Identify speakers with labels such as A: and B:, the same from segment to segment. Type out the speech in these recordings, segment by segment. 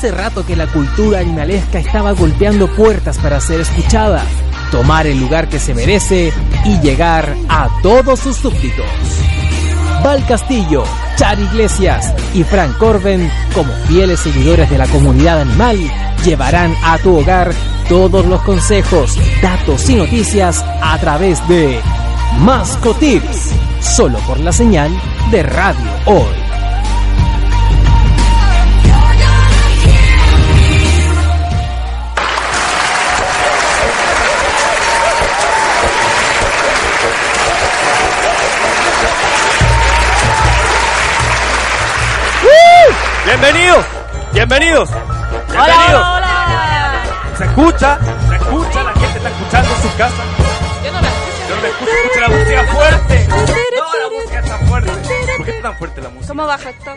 A: Hace rato que la cultura animalesca estaba golpeando puertas para ser escuchada, tomar el lugar que se merece y llegar a todos sus súbditos. Val Castillo, Char Iglesias y Frank Corben, como fieles seguidores de la comunidad animal, llevarán a tu hogar todos los consejos, datos y noticias a través de Mascotips, solo por la señal de Radio Hoy.
B: Bienvenidos, bienvenidos.
C: Hola,
B: Bienvenidos.
C: hola, hola.
B: Se escucha, se escucha, la gente está escuchando en sus casas.
C: Yo no me escucho.
B: Yo no me escucho, escucho la música fuerte. No, la música está fuerte. ¿Por qué está tan fuerte la música?
C: ¿Cómo baja esto?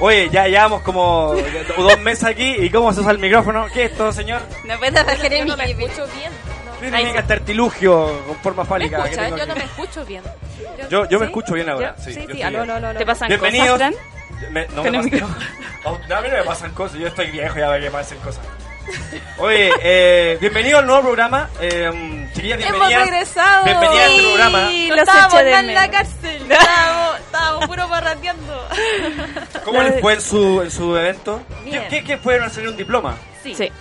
B: Oye, ya llevamos como dos meses aquí y cómo se usa el micrófono. ¿Qué es esto, señor?
C: No puedes bajar
D: Yo
C: en
D: no me escucho bien.
B: Tiene que este artilugio con forma
D: ¿Me
B: fálica. que
D: escuchas?
B: tengo
D: Yo no me escucho bien.
B: Yo, yo me
D: ¿Sí?
B: escucho bien ahora.
D: Yo-
B: Sí,
D: sí,
B: yo
D: sí,
B: bien.
D: aló, aló.
C: ¿Te pasan
B: Bienvenidos.
C: cosas?
B: Me- no, me
C: el
B: pasan, no, a mí no me pasan cosas, yo estoy viejo ya ve que me pasen cosas. Oye, eh, bienvenido al nuevo programa. Eh, chiquillas,
D: Hemos
B: bienvenidas.
D: regresado.
B: Bienvenida a este programa.
C: Sí, los
D: estábamos
C: de
D: en la cárcel. Estábamos, estábamos puro parrandeando.
B: ¿Cómo les fue en su, en su evento? ¿Qué,
D: Bien.
B: qué, qué fueron a hacer un diploma?
D: Sí.
C: Sí,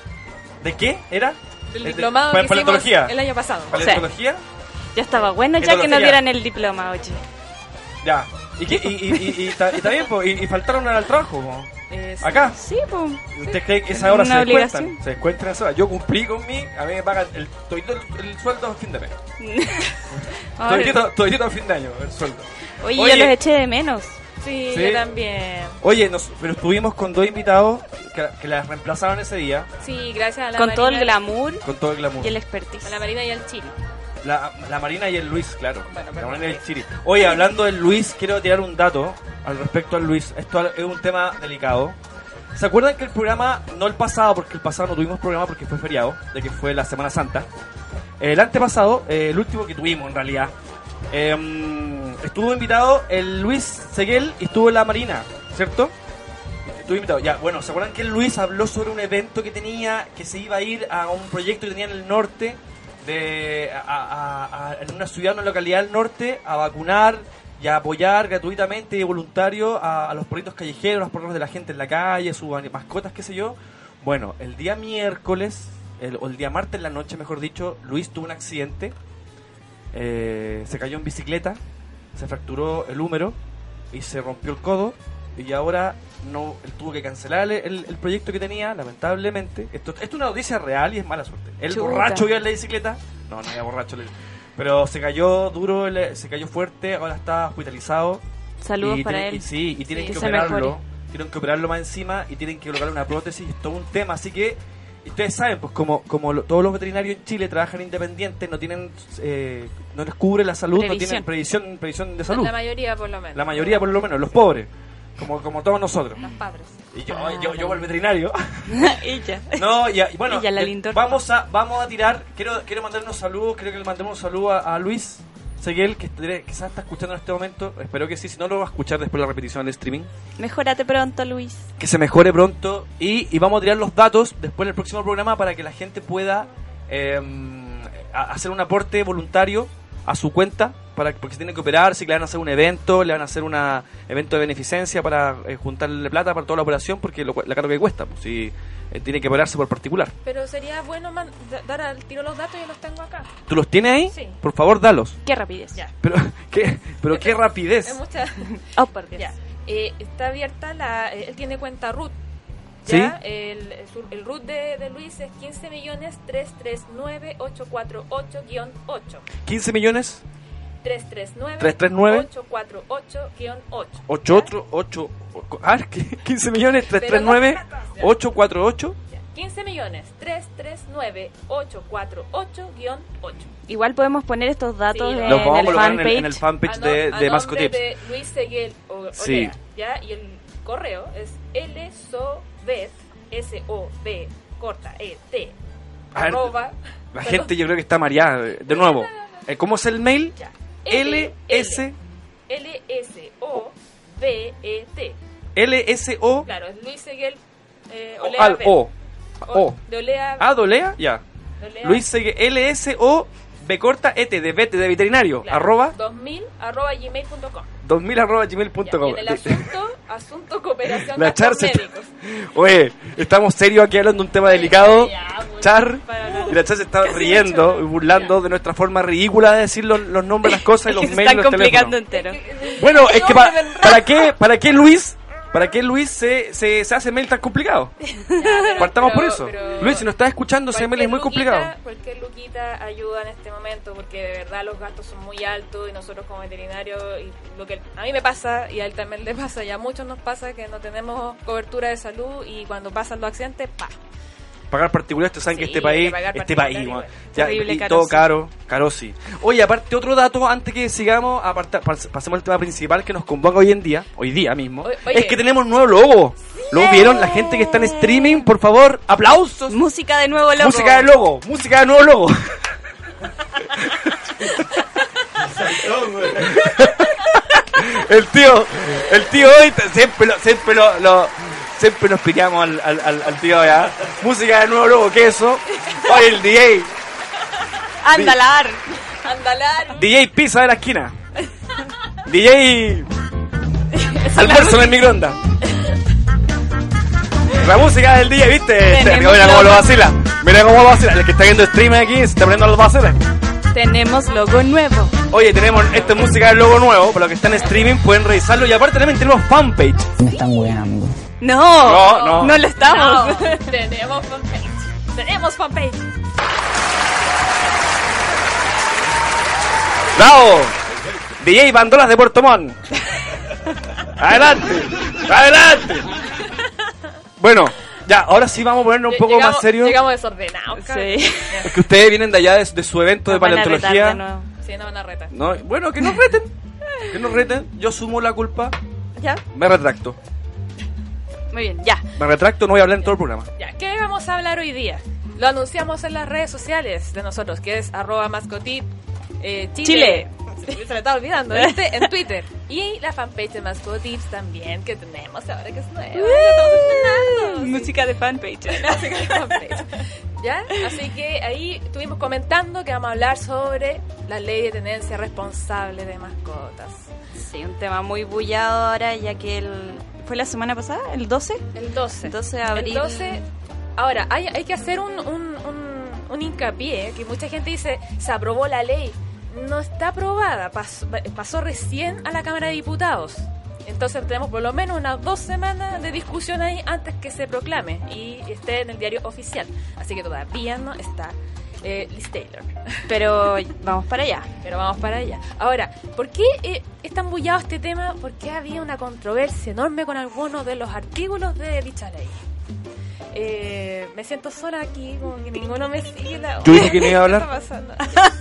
B: ¿De qué era?
D: Del
B: ¿De-
D: diplomado
B: pa-
D: que
B: paleontología?
D: el año pasado.
B: ¿Paleontología?
C: ya estaba bueno ya que nos dieran el diploma, oye.
B: Ya. ¿Y, qué, y, y, y, y, ta- y está bien, po, y, y faltaron al trabajo. po.
D: Eh.
B: Acá.
C: Sí, pues.
B: ¿Usted cree que esa hora
C: Una
B: se descuentan?
C: obligación.
B: Se descuentan esa hora. Yo cumplí con mi, a mí me pagan el, todito el, el sueldo a fin de mes. Todito, todito a fin de año, el sueldo.
C: Oye,
B: Oye.
C: yo los eché de menos.
D: Sí,
B: Sí.
D: yo también.
B: Oye, nos, pero estuvimos con dos invitados que, que las reemplazaron ese día
D: Sí, gracias a la
C: Con todo el glamour
B: con todo el glamour.
C: y el expertise.
D: A la Marina y al Chile.
B: La, la Marina y el Luis, claro.
D: Bueno,
B: la. Marina y el Chiri. Oye, hablando del Luis, quiero tirar un dato al respecto al Luis. Esto es un tema delicado. ¿Se acuerdan que el programa, no el pasado, porque el pasado no tuvimos programa porque fue feriado, de que fue la Semana Santa? El antepasado, eh, el último que tuvimos en realidad, eh, estuvo invitado el Luis Seguel y estuvo la Marina, ¿cierto? Estuvo invitado. Ya, bueno, ¿se acuerdan que el Luis habló sobre un evento que tenía, que se iba a ir a un proyecto que tenía en el norte, de a, en una ciudad, una localidad del norte, a vacunar y a apoyar gratuitamente y voluntario a, los perritos callejeros, los perros de la gente en la calle, sus mascotas, qué sé yo? Bueno, el día miércoles, el- o el día martes en la noche, mejor dicho, Luis tuvo un accidente, eh, se cayó en bicicleta, se fracturó el húmero y se rompió el codo y ahora no él tuvo que cancelar el, el proyecto que tenía lamentablemente. Esto, esto es una noticia real y es mala suerte. El
C: Chuta.
B: borracho que iba en la bicicleta no no había borracho pero se cayó duro se cayó fuerte ahora está hospitalizado.
C: Saludos
B: y
C: para
B: tienen-
C: él.
B: y sí y tienen
C: Sí,
B: que operarlo. Tienen que operarlo más encima y tienen que colocarle una prótesis es todo un tema. Así que ustedes saben pues como como lo- todos los veterinarios en Chile trabajan independientes no tienen eh, no les cubre la salud no tienen previsión. previsión de salud.
D: La mayoría, por lo menos.
B: la mayoría por lo menos los pobres como como todos nosotros
D: Los padres.
B: y yo,
C: Ah,
B: yo, yo por el veterinario.
C: y ya.
B: No, y, y bueno,
C: Y ya la
B: eh, vamos a vamos a tirar. Quiero quiero mandar unos saludos. Quiero que le mandemos un saludo a, a Luis Seguel, que quizás está escuchando en este momento. Espero que sí. Si no, lo va a escuchar después de la repetición del streaming.
C: Mejórate pronto, Luis.
B: Que se mejore pronto. Y, y vamos a tirar los datos después del próximo programa para que la gente pueda eh, hacer un aporte voluntario a su cuenta. Para, porque se tiene que operar, si le van a hacer un evento, le van a hacer un evento de beneficencia para eh, juntarle plata para toda la operación, porque lo, la caro que cuesta, pues, si eh, tiene que operarse por particular.
D: Pero sería bueno man- da- dar al tiro los datos y los tengo acá.
B: ¿Tú los tienes ahí?
D: Sí.
B: Por favor, dalos.
C: Qué rapidez.
D: Ya.
B: Pero qué, pero qué
D: Es
B: rapidez.
D: mucha.
C: Oh, por Dios.
D: Ya. Eh, está abierta la. eh, él tiene cuenta root.
B: ¿Sí?
D: ¿ya? El, el, el root de, de Luis es 15 millones 339 848-8.
B: 15 millones
D: 339
B: 339
D: 848-8.
B: 8 otro 8 ah, ¿qué? 15 millones 339 848
D: Ya. 15 millones 339 848-8.
C: Igual podemos poner estos datos
D: Sí,
C: en,
B: los vamos a
C: el
B: colocar en el,
C: fanpage.
B: en el fanpage
D: A no-
B: de,
D: a
B: de Mascotips.
D: de Luis Seguel O- Olea,
B: Sí.
D: ¿ya? Y el correo es lsobet, S-O-B, corta, E-T,
B: A
D: arroba,
B: La gente yo creo que está mareada. De nuevo, eh, ¿cómo es el mail?
D: ya,
B: L S
D: L-S-O-B-E-T.
B: L S O
D: Claro, es Luis Seguel Eh,
B: O,
D: Olea
B: al,
D: B.
B: o. O.
D: De Olea.
B: Ah, dolea, ya. Luis sigue LSO B corta ET de vete de veterinario.
D: Claro,
B: Arroba
D: 2000 arroba gmail.com.
B: 2000 arroba gmail.com.
D: el asunto, asunto cooperación
B: La Char se-
D: médicos.
B: Oye, estamos serios aquí hablando de un tema delicado.
D: Ya,
B: Char, y la Char se está riendo y burlando de nuestra forma ridícula de decir los, los nombres, las cosas y los
C: se
B: mails y
C: están
B: los
C: complicando
B: teléfonos.
C: entero.
B: Bueno, es que pa-. ¿para qué, para qué Luis, para qué Luis se, se, se hace mail tan complicado?
D: Ya, pero-
B: Partamos por eso. Luis, si nos estás escuchando, ese mail es muy complicado.
D: Cualquier luquita ayuda en este momento porque de verdad los gastos son muy altos y nosotros como veterinarios, y lo que a mí me pasa y a él también le pasa y a muchos nos pasa que no tenemos cobertura de salud y cuando pasan los accidentes, pa.
B: Pagar particular, ustedes saben que este país,
D: que
B: este país, bueno, ya, y
C: caro,
B: todo
C: sí.
B: caro, caro sí. Oye, aparte, otro dato, antes que sigamos, pas- pasemos al tema principal que nos convoca hoy en día, hoy día mismo,
D: Oye, oye.
B: es que tenemos nuevo logo. ¿Lo vieron? La gente que está en streaming, por favor, aplausos.
C: Música de nuevo, loco.
B: Música de logo, música de nuevo logo. el tío, el tío hoy siempre lo, siempre lo, lo- siempre nos pillamos al, al, al- al tío ya. Música de nuevo logo, queso. Hoy el DJ,
C: Andalar.
D: Andalar.
B: DJ pizza de la esquina. DJ almuerzo en el microondas. La música del día, ¿viste?
C: Tenemos
B: Mira cómo lo vacila. Mira cómo lo vacila. El que está viendo stream aquí se está poniendo los vaciles.
C: Tenemos logo nuevo.
B: Oye, tenemos esta música del logo nuevo. Para los que están en streaming pueden revisarlo. Y aparte también tenemos fanpage.
E: Me están weando.
C: No,
B: No, no.
C: no lo estamos.
D: No, tenemos fanpage. Tenemos fanpage.
B: ¡Bravo! DJ Bandolas de Puerto Montt. ¡Adelante! ¡Adelante! Bueno, ya, ahora sí vamos a ponernos un poco
D: Llegamos-
B: más serios.
D: Llegamos desordenados.
C: Sí.
B: Es que ustedes vienen de allá de, de su evento de
C: Nos van a retar de
B: paleontología.
C: nuevo.
D: Sí, no van a retar.
B: No, bueno, que nos reten. Que nos reten. Yo sumo la culpa.
C: ¿Ya?
B: Me retracto.
C: Muy bien, ya.
B: Me retracto, no voy a hablar en todo el programa.
D: Ya, ¿qué vamos a hablar hoy día? Lo anunciamos en las redes sociales de nosotros, que es arroba mascotit eh, Chile. Se me estaba olvidando, ¿viste? En Twitter. Y la fanpage de Mascotips también, que tenemos ahora que es nueva. Estamos estrenando.
C: Música de fanpage.
D: Así que fanpage. ¿Ya? Así que ahí estuvimos comentando que vamos a hablar sobre la ley de tenencia responsable de mascotas.
C: Sí, un tema muy bullado ahora, ya que el... ¿Fue la semana pasada? ¿El 12?
D: El 12.
C: 12 de abril.
D: El 12. Ahora, hay, hay que hacer un, un, un, un hincapié, que mucha gente dice, se aprobó la ley. No está aprobada, pasó, pasó recién a la Cámara de Diputados. Entonces tenemos por lo menos unas dos semanas de discusión ahí antes que se proclame y esté en el diario oficial. Así que todavía no está eh, Liz Taylor.
C: Pero vamos para allá.
D: Pero vamos para allá. Ahora, ¿por qué eh, es tan bullado este tema? Porque había una controversia enorme con algunos de los artículos de dicha ley. Eh, me siento sola aquí, como que ninguno me sigue la...
B: Yo dije que no iba a hablar.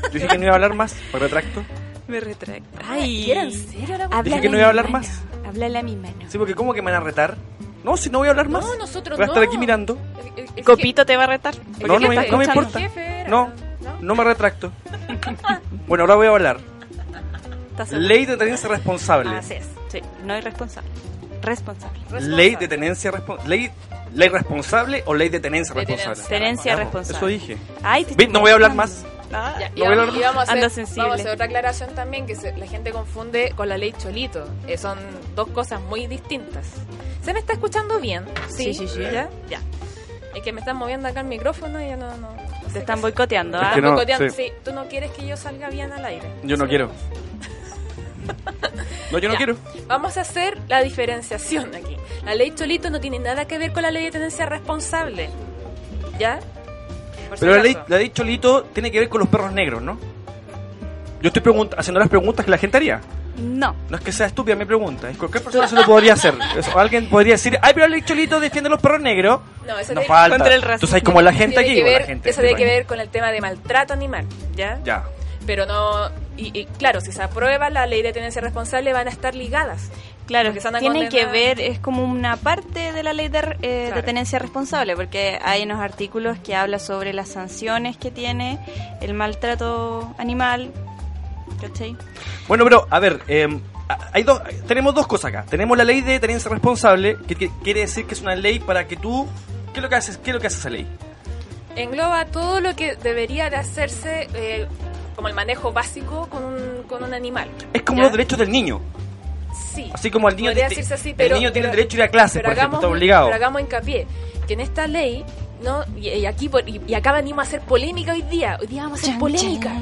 B: Yo dije que no iba a hablar más. Me retracto.
C: Me retracto.
D: Ay, ¿era en serio la
B: Dije que no iba a hablar más.
C: Háblale a mi mano.
B: Sí, porque ¿cómo que me van a retar? No, si no voy a hablar más.
D: No, nosotros
B: Voy a estar
D: no.
B: aquí mirando.
D: El- el- el
C: Copito te va a retar.
B: No, no me, no importa.
D: jefe era,
B: No, no me retracto. Bueno, ahora voy a hablar. Ley de tenencia responsable.
C: Así es. Sí, no irresponsable. Responsable.
D: Responsable.
B: Ley de tenencia responsable. Ley, ley responsable o ley de tenencia responsable.
D: tenencia.
C: Tenencia responsable.
B: Eso dije.
C: Ay, te
B: no voy a hablar más.
C: Ah,
D: Ya, y,
B: No
D: vamos,
B: hablar
D: y vamos a hacer, vamos a hacer otra aclaración también, que se- la gente confunde con la ley Cholito. Eh, son dos cosas muy distintas. ¿Se me está escuchando bien?
C: Sí, sí, sí.
D: ¿Ya? Ya. Es que me están moviendo acá el micrófono y ya no... no, no sé
C: Te están boicoteando.
B: Es
C: ¿ah?
B: que no,
D: boicoteando.
B: sí.
D: Sí, tú no quieres que yo salga bien al aire.
B: Yo no
D: Sí.
B: quiero. No, yo no
D: Ya.
B: quiero.
D: Vamos a hacer la diferenciación aquí. La ley Cholito no tiene nada que ver con la ley de tenencia responsable. ¿Ya? Por si
B: Pero la ley, la ley Cholito tiene que ver con los perros negros, ¿no? Yo estoy haciendo las preguntas que la gente haría.
C: No.
B: No es que sea estúpida mi pregunta, es cualquier persona se lo podría hacer. Eso, alguien podría decir, ay, pero ley Cholito defiende a los perros negros.
D: No, eso
B: No
D: tiene-
B: falta.
C: Contra el racismo.
B: Entonces hay como la gente
D: tiene
B: aquí.
D: que
B: la gente
D: eso tiene que ver con el tema de maltrato animal, ¿ya?
B: Ya.
D: Pero no... Y, y claro, si se aprueba la ley de tenencia responsable van a estar ligadas.
C: Claro,
D: Porque se van a
C: tiene que ver, es como una parte de la ley de, eh, de tenencia responsable, porque hay unos artículos que habla sobre las sanciones que tiene el maltrato animal. ¿Cachai?
B: Bueno, pero, a ver, eh, hay dos, tenemos dos cosas acá. Tenemos la ley de tenencia responsable, que, que quiere decir que es una ley para que tú... ¿Qué es lo que haces? ¿Qué es lo que hace esa ley?
D: Engloba todo lo que debería de hacerse eh, como el manejo básico con un, con un animal.
B: Es como
D: ¿ya?
B: los derechos del niño.
D: Sí.
B: Así como el niño, te-
D: decirse así,
B: el
D: pero,
B: niño tiene
D: pero-
B: el derecho a ir a clase,
D: pero
B: por ejemplo,
D: hagamos,
B: está obligado.
D: Pero hagamos hincapié que en esta ley, ¿no? Y, y aquí y, y acá venimos a hacer polémica hoy día. Hoy día vamos a hacer polémica.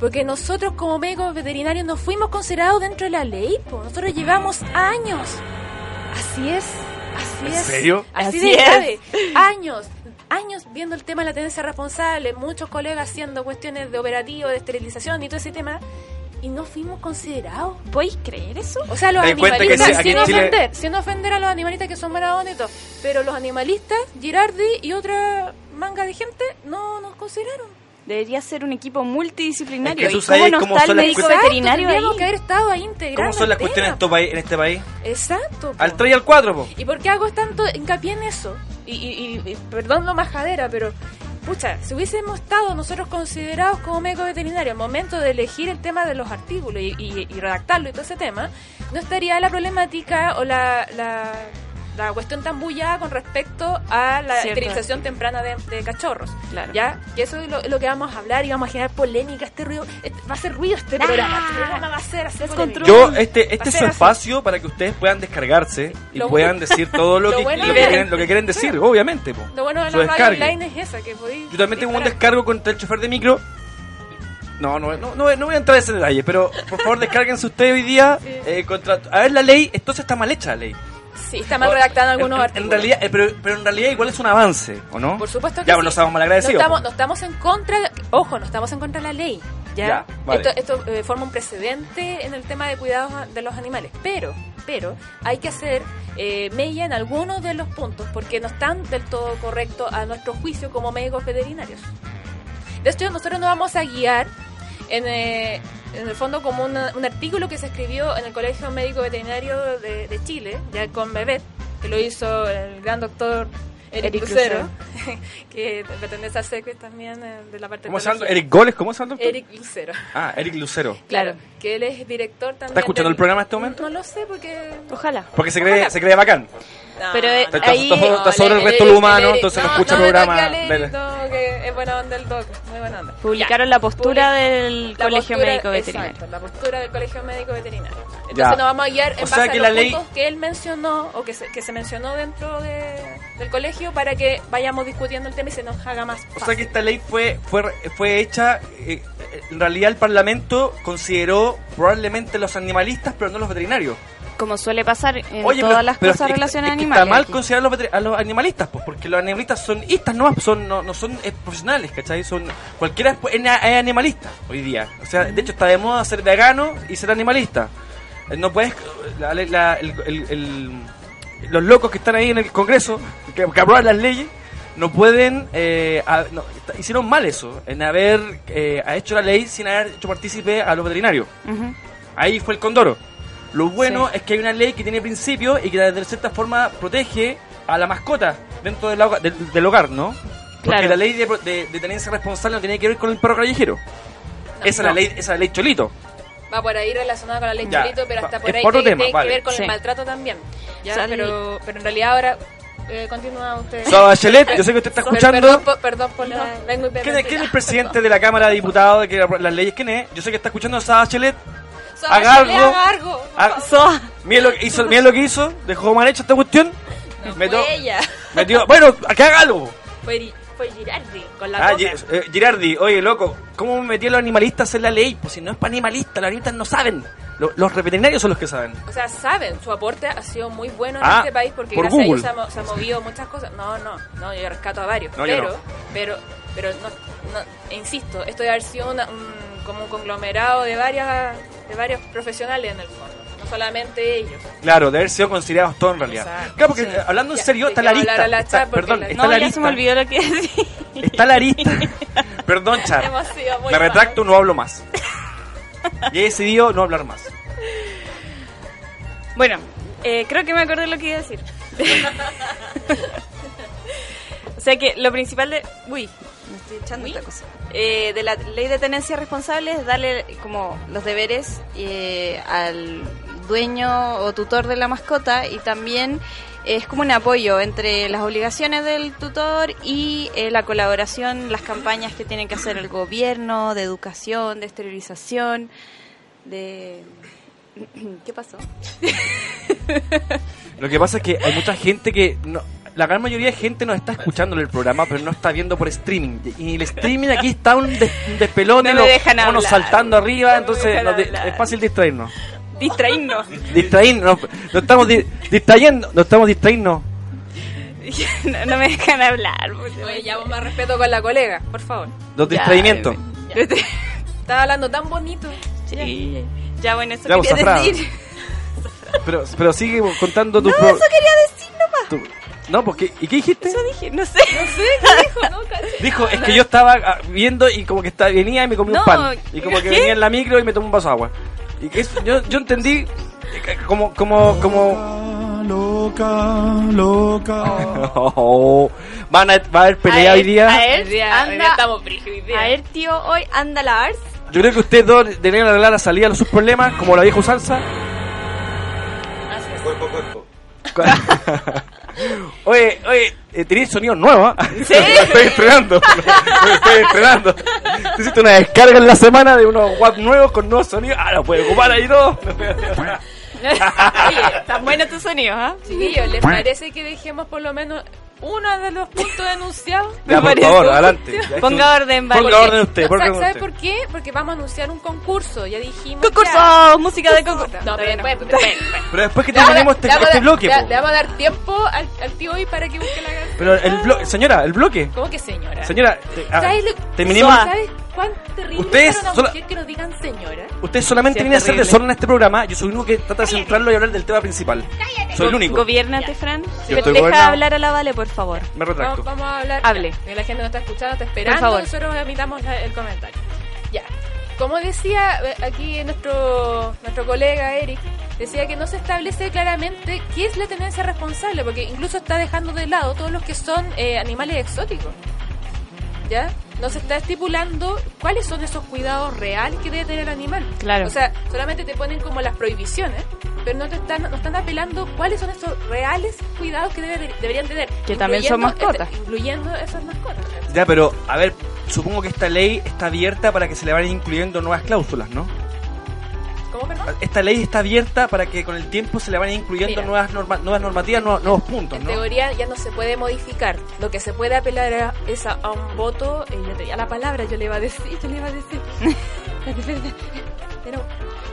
D: Porque nosotros como médicos veterinarios no fuimos considerados dentro de la ley, pues nosotros llevamos años. Así es, así
B: ¿En
D: es.
B: serio?
D: Así,
C: Así
D: de
C: es.
D: grave. Años, años viendo el tema de la tenencia responsable, muchos colegas haciendo cuestiones de operativo, de esterilización y todo ese tema, y no fuimos considerados.
C: ¿Podéis creer eso?
D: O sea, los animalistas, sin
B: Chile-
D: ofender, sin ofender a los animalistas que son bonitos, pero los animalistas, Girardi y otra manga de gente, no nos consideraron.
C: Debería ser un equipo multidisciplinario.
B: Es que
C: ¿Y cómo no
B: cómo
C: está el
B: son las
C: médico veterinario ahí?
D: que haber estado ahí integrando
B: ¿Cómo son las cuestiones en, este país?
D: Exacto. po.
B: Al 3 y al 4, po.
D: ¿Y por qué hago tanto hincapié en eso? Y, y- y- y perdón lo majadera, pero pucha, si hubiésemos estado nosotros considerados como médicos veterinarios al momento de elegir el tema de los artículos y, y- y redactarlo y todo ese tema, no estaría la problemática o la, la, la cuestión tan bullada con respecto a la
C: Cierto.
D: esterilización temprana de, de cachorros.
C: Claro.
D: ¿Ya? Y eso es lo, lo que vamos a hablar y vamos a generar polémica. Este ruido, este- va a ser ruido este programa. Este programa va a ser hacer polémica.
B: Yo, este, este es su
D: así.
B: espacio para que ustedes puedan descargarse y
D: Lo
B: puedan
D: bueno-
B: decir todo lo,
D: lo
B: que,
D: bueno
B: lo, que
D: de-
B: quieren, lo que quieren decir, obviamente. Po.
D: Lo bueno de
B: Su
D: la radio online es esa, que podéis
B: Yo también tengo un descargo contra el chofer de micro. No, no, no, no, no voy a entrar en ese detalle, pero por favor descárguense ustedes hoy día
D: Sí.
B: eh, contra... A ver, la ley, entonces está mal hecha la ley.
D: Sí, está mal redactada en algunos
B: En- en,
D: artículos.
B: realidad, eh, pero, pero en realidad igual es un avance, ¿o no?
D: Por supuesto que
B: Ya,
D: sí.
B: no estamos mal
D: no
B: agradecidos.
D: estamos,
B: po.
D: no estamos en contra, ojo, no estamos en contra de la ley. Ya,
B: Ya, vale.
D: esto, esto, eh, forma un precedente en el tema de cuidados de los animales, pero, pero hay que hacer eh, mella en algunos de los puntos porque no están del todo correctos a nuestro juicio como médicos veterinarios. De hecho, nosotros nos vamos a guiar en, eh, en el fondo como una- un artículo que se escribió en el Colegio Médico Veterinario de, de Chile, ya con Bebet, que lo hizo el gran doctor Eric,
C: Eric
D: Lucero, que pertenece a SECRET también eh, de la parte
B: ¿Cómo
D: tecnología.
B: ¿Eric Goles? ¿Cómo llama? el doctor?
D: Eric Lucero.
B: Ah, Eric Lucero.
D: Claro, que él es director también.
B: ¿Está escuchando
D: del-
B: el programa en este momento?
D: No, lo sé porque...
C: Ojalá.
B: Porque se cree,
D: Ojalá.
B: se cree bacán.
D: No,
C: Pero, eh,
B: Está, está-
C: ahí-
B: está- está sobre el
D: el
B: resto del humano,
D: Eric-
B: entonces no,
D: no,
B: escucha
D: no,
B: programa.
D: que es buena onda el doc, muy buena onda.
C: Publicaron
D: Ya.
C: la postura
D: Public-
C: del
D: la
C: Colegio
D: postura-
C: Médico Veterinario.
D: Exacto, la postura del Colegio Médico Veterinario. Entonces
B: Ya.
D: nos vamos a guiar en
B: O sea
D: base
B: que
D: a
B: la
D: los
B: ley-
D: puntos que él mencionó o que se, que se mencionó dentro de- del colegio para que vayamos discutiendo el tema y se nos haga más
B: O
D: fácil.
B: sea que esta ley fue fue fue hecha, eh, en realidad el Parlamento consideró probablemente los animalistas, pero no los veterinarios.
C: Como suele pasar en
B: Oye,
C: todas
B: pero-
C: las
B: pero
C: cosas
B: es
C: relacionadas a
B: es que
C: animales.
B: Está mal
C: aquí.
B: considerar a los, a los animalistas, pues, porque los animalistas son istas nomás, son, no, no son eh, profesionales, ¿cachai? Son, cualquiera es, animalista hoy día. O sea, de hecho está de moda ser vegano y ser animalista. Eh, No puedes... la- la- el- el- el- los locos que están ahí en el Congreso, que, que aprueban las leyes, no pueden... eh, a- no, hicieron mal eso, en haber eh, ha hecho la ley sin haber hecho partícipe a los veterinarios. Ahí fue el condoro. Lo bueno
C: Sí.
B: es que hay una ley que tiene principios y que de cierta forma protege a la mascota dentro del, hogar- del, del hogar, ¿no? Porque
C: Claro.
B: la ley de, pro- de, de tenencia responsable no tiene que ver con el perro callejero. esa, es la ley, esa es la ley Cholito.
D: Va por ahí relacionada con la ley
B: Ya,
D: Cholito, pero
B: va-
D: hasta por
B: es
D: ahí
B: por otro
D: que
B: tema,
D: tiene
B: vale.
D: que ver con
C: Sí.
D: el maltrato también. ¿ya?
C: Sal-
D: Pero, pero en realidad ahora eh, continúa usted.
B: So, Bachelet, yo sé que usted está escuchando.
D: Perdón, por- perdón por la... vengo
B: ¿Quién es, quién es el presidente de la Cámara de Diputados de que las leyes? ¿Quién es? Yo sé que está escuchando a Bachelet. Haga algo.
D: Haga algo.
B: Haga-
C: So-
B: Miren lo que hizo, miren lo que hizo, dejó mal hecha esta cuestión.
D: No
B: Metió-
D: fue ella.
B: metió, bueno, que haga algo.
D: Fue, Gi- fue Girardi con la
B: Ah, eh, Girardi, oye, loco, ¿cómo metí a los animalistas en la ley? Pues si no es para animalistas, los animalistas no saben. Lo- Los, veterinarios son los que saben.
D: O sea, saben, su aporte ha sido muy bueno en
B: Ah,
D: este país porque
B: por
D: gracias a
B: Google.
D: ellos se ha, mo- se ha movido muchas cosas. No, no, no, yo rescato a varios.
B: No,
D: pero,
B: no.
D: pero, pero, no, no, insisto, esto debe haber sido una- un, como un conglomerado de varias, de varios profesionales en el fondo, no solamente ellos.
B: Claro, de haber sido considerados todos en realidad.
D: Exacto.
B: Claro, porque
C: Sí.
B: eh, hablando en serio, está la lista.
D: a la
B: está-
D: chat porque
B: perdón,
D: la-
B: está
C: No,
B: la lista.
C: se me olvidó lo que decía.
B: Está la lista. Perdón, Char.
D: Hemos sido muy
B: Me retracto, no hablo más. Y he decidido no hablar más.
C: Bueno, eh, creo que me acordé lo que iba a decir. o sea que lo principal de... Uy, me estoy echando esta cosa. Eh, de la ley de tenencia responsable es darle como los deberes eh, al dueño o tutor de la mascota y también es como un apoyo entre las obligaciones del tutor y eh, la colaboración, las campañas que tiene que hacer el gobierno de educación, de esterilización, de... ¿Qué pasó?
B: Lo que pasa es que hay mucha gente que... No, la gran mayoría de gente nos está escuchando en el programa, pero no está viendo por streaming. Y el streaming aquí está un, des- un despelote,
C: No
B: los
C: hablar.
B: saltando arriba,
C: No
B: entonces nos es fácil distraernos.
C: Distraírnos.
B: Distraírnos, nos estamos di- distrayendo, nos estamos distrayendo.
C: no, no me dejan hablar.
D: Oye, ya más respeto con la colega, por favor.
B: Los distraimientos.
D: Estaba hablando tan bonito.
C: Sí. Ya, bueno, eso
B: Ya, vos,
C: quería decir.
B: Pero, pero sigue contando tu
C: No,
B: pro-
C: eso quería decir nomás.
B: tu- No, porque ¿y qué dijiste?
C: Eso dije, no sé.
D: No sé, ¿qué dijo? No, caché.
B: Dijo, es que yo estaba ah, viendo y como que estaba, venía y me comí
C: No,
B: un pan. Y como que
C: ¿qué?
B: venía en la micro y me tomé un vaso de agua. Y que eso, yo, yo entendí eh, como, como, como...
E: Loca, loca.
B: Oh, van a, va a haber pelea
C: A
B: hoy día.
C: a ver, anda.
D: estamos.
C: A ver, tío, hoy anda la ARS.
B: Yo creo que ustedes dos deberían arreglar la salida de sus problemas, como la vieja usanza.
D: Así es.
B: oye, oye, eh, tenéis sonidos nuevos, ¿ah?
C: Sí.
B: estoy estrenando. Lo estoy estrenando. Hiciste una descarga en la semana de unos WAP nuevos con nuevos sonidos. Ah, lo puede ocupar ahí todo.
C: Oye, tan bueno tu sonido, ¿ah?
D: Chiquillos, ¿les parece que dejemos por lo menos uno de los puntos denunciados?
B: Ya, por
C: parece.
B: favor, adelante. Ya,
C: Ponga orden, vale.
B: Ponga orden usted, ponga orden
D: ¿Sabes
B: usted.
D: por qué? Porque vamos a anunciar un concurso, ya dijimos.
C: Concurso,
D: ya.
C: música de concurso.
D: No, pero después, después, después.
B: Pero después que terminemos este, este bloque,
D: le- vamos a dar tiempo al, al tío hoy para que busque la canción.
B: Pero el bloque, señora, el bloque.
D: ¿Cómo que señora?
B: Señora, te- ah,
D: ¿Sabes, lo-
B: terminemos.
D: ¿Sabes cuán terrible
B: Ustedes
D: es para una
B: sola-
D: mujer que nos digan señora?
B: Usted solamente
C: Sí, es
B: viene a hacer desorden en este programa. Yo soy el único que trata de centrarlo y hablar del tema principal. Soy el único.
C: Gobiernate, Fran.
B: Yo estoy
C: Deja
B: gobernado.
C: hablar a la Vale, por favor.
B: Me
D: Vamos,
B: retracto.
D: vamos a hablar.
C: Hable.
D: ya, la gente no está escuchando, está esperando.
C: favor.
D: Nosotros emitamos la- el comentario. Ya. Como decía eh, aquí nuestro, nuestro colega Eric, decía que no se establece claramente qué es la tenencia responsable, porque incluso está dejando de lado todos los que son eh, animales exóticos. ¿Ya? No se está estipulando cuáles son esos cuidados reales que debe tener el animal.
C: Claro.
D: O sea, solamente te ponen como las prohibiciones, pero no te están, no están apelando cuáles son esos reales cuidados que debe- deberían tener.
C: Que también son mascotas.
D: este, incluyendo esas mascotas.
B: Ya, pero, a ver, supongo que esta ley está abierta para que se le vayan incluyendo nuevas cláusulas, ¿no?
D: ¿Cómo, perdón?
B: Esta ley está abierta para que con el tiempo se le vayan incluyendo
D: Mira.
B: nuevas, norma- nuevas normativas, nuevos, nuevos puntos,
D: En
B: ¿no?
D: teoría ya no se puede modificar. Lo que se puede apelar a- es a, a un voto. eh, ya tenía la palabra, yo le iba a decir, yo le iba a decir. Era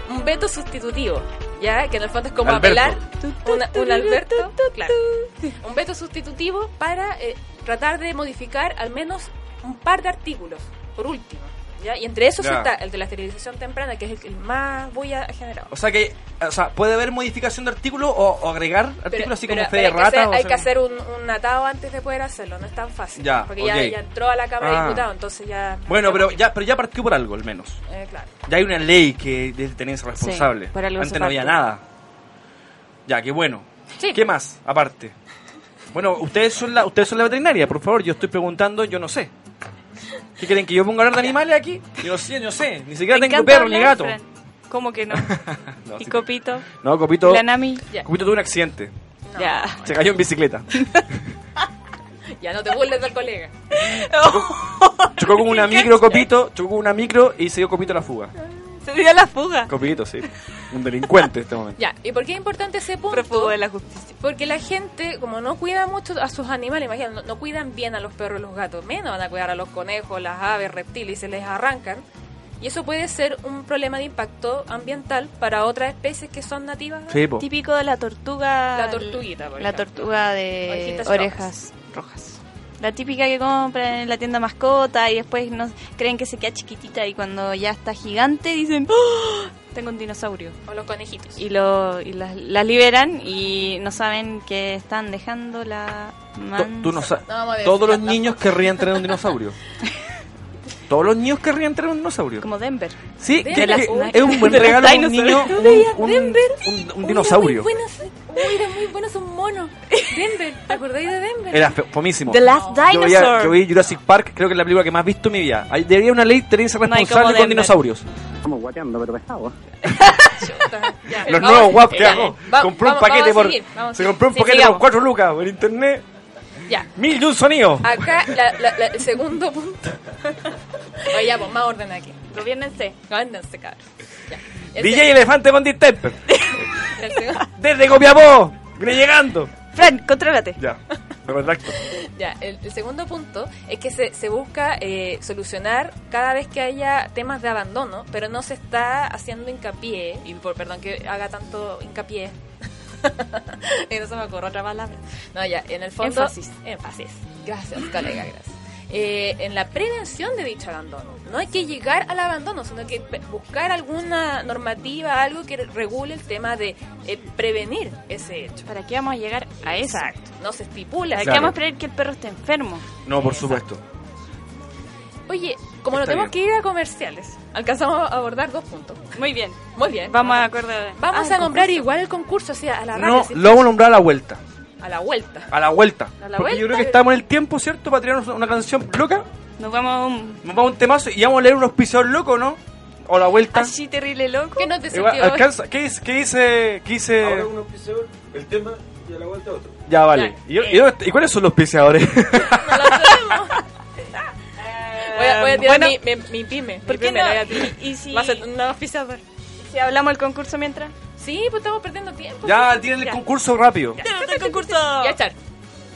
D: un veto sustitutivo, ¿ya? Que en el fondo es como
B: Alberto.
D: apelar una- un Alberto, claro. Un veto sustitutivo para eh, tratar de modificar al menos un par de artículos, por último. ¿Ya? Y entre esos
B: Ya.
D: está el de la esterilización temprana, que es el que más bulla ha generado.
B: O sea que, o sea, puede haber modificación de artículo o, o agregar artículos así
D: pero-
B: como fe
D: pero
B: de
D: hay que
B: rata. o
D: hay
B: sea,
D: que hacer un, un atado antes de poder hacerlo, no es tan fácil.
B: Ya,
D: porque ya, ya entró a la Cámara
B: Ah.
D: de Diputados, entonces ya...
B: Bueno, pero ya, pero ya partió por algo, al menos.
D: Eh, claro.
B: Ya hay una ley que de tenencia responsable. Antes no había nada. Ya, qué bueno.
D: Sí.
B: ¿Qué más, aparte? Bueno, ustedes son la, ustedes son la veterinaria, por favor, yo estoy preguntando, yo no sé. ¿Qué quieren que yo ponga a hablar de animales aquí? Yo sé, yo no sé. Ni siquiera
C: Me
B: tengo perro ni gato.
C: Fran. ¿Cómo que no?
B: No,
C: ¿Y
B: sí.
C: Copito?
B: No, Copito.
C: ¿La Nami?
D: Ya.
B: Copito tuvo un accidente.
C: Ya.
B: Se cayó en bicicleta.
D: Ya no te burles del colega.
B: Chocó con una micro, Copito. Chocó con una micro y se dio Copito a la fuga.
C: Se dio la fuga.
B: Copito, sí. Un delincuente en este momento.
D: Ya, ¿y por qué es importante ese punto?
C: Prófugo de la justicia.
D: Porque la gente, como no cuida mucho a sus animales, imagínate, no, no cuidan bien a los perros y los gatos, menos van a cuidar a los conejos, las aves, reptiles, y se les arrancan. Y eso puede ser un problema de impacto ambiental para otras especies que son nativas.
B: Sí.
C: Típico de la tortuga.
D: La tortuguita, por
C: La
D: ejemplo.
C: tortuga de orejas rojas. La típica que compran en la tienda mascota y después no, creen que se queda chiquitita y cuando ya está gigante dicen ¡Oh! tengo un dinosaurio.
D: O los conejitos.
C: Y, lo, y las, las liberan y no saben que están dejando la man...
B: Tú no sabes.
D: No
B: Todos los niños querrían tener un dinosaurio. Todos los niños querrían tener un dinosaurio.
C: Como Denver.
B: Sí, que- que es un buen regalo para un niño. Un, un- dinosaurio.
D: Era muy bueno, ese- uy, era muy bueno, es un mono. Denver, ¿te acordáis de Denver?
B: Era fomísimo.
C: The Last
B: Yo, veía-
C: Dinosaur.
B: yo vi Jurassic Park, creo que es la película que más he visto en mi vida. Hay- Debería una ley tenerse
C: No hay
B: responsable
C: como
B: con
C: Denver.
B: dinosaurios.
F: Estamos guateando, pero pesado.
B: Los nuevos guap que hago. compró un paquete por. se compró un paquete por 4 lucas por internet.
D: Ya.
B: Mil y un sonidos.
D: Acá, la- la- la- el segundo punto. Oye, ya, pues más orden aquí.
C: Gobiernense.
D: Gándense, cabrón. Ya. El
B: DJ Elefante con Distemper. Desde Copiapó. Viene llegando.
C: Fran, contrólate.
B: Ya. Me retracto.
D: Ya, el, el segundo punto es que se, se busca eh, solucionar cada vez que haya temas de abandono, pero no se está haciendo hincapié, y por perdón que haga tanto hincapié, y no se me ocurre otra palabra. No, ya, en el fondo.
C: Énfasis.
D: Énfasis. Gracias, colega, gracias. Eh, en la prevención de dicho abandono. No hay que llegar al abandono, sino que buscar alguna normativa, algo que regule el tema de eh, prevenir ese hecho.
C: ¿Para qué vamos a llegar a eso?
D: Exacto. No se estipula.
C: ¿Para
B: Claro.
C: qué vamos a esperar que el perro esté enfermo?
B: No, por supuesto.
D: Oye, como no
B: Está
D: tenemos
B: bien.
D: que ir a comerciales, alcanzamos a abordar dos puntos.
C: Muy bien.
D: Muy bien.
C: Vamos a acuerdo.
D: Vamos
C: Ah,
D: a nombrar
C: concurso.
D: igual el concurso, o sea, a la radio.
B: No,
D: ¿sí?
B: lo vamos a nombrar a la vuelta.
D: a la vuelta.
B: A la vuelta.
D: A la
B: Porque yo
D: vuelta.
B: creo que estamos en el tiempo, ¿cierto? Para tirarnos una canción loca.
C: Nos vamos a un...
B: Nos vamos a un temazo y vamos a leer un auspiciador loco, ¿no? O la vuelta.
C: Así terrible loco.
D: ¿Qué nos
B: Igual,
D: descendió?
B: alcanza. ¿Qué dice? ¿Qué dice? ¿Qué dice?
G: Ahora el tema y a la vuelta otro.
B: Ya, vale.
D: Ya.
B: ¿Y, cuáles son los auspiciadores?
D: No lo sabemos. Voy, a, voy a tirar
C: Bueno.
D: mi, mi, mi pyme.
C: ¿Por
D: mi
C: qué
D: pyme
C: no?
D: la voy a tirar.
C: ¿Y, y si,
D: Va a ser un auspiciador.
C: si hablamos del concurso mientras?
D: Sí, pues estamos perdiendo tiempo.
B: ya,
D: sí.
B: tienen el
D: Ya.
B: concurso rápido.
C: ¡Tenemos el concurso!
D: Ya, Char.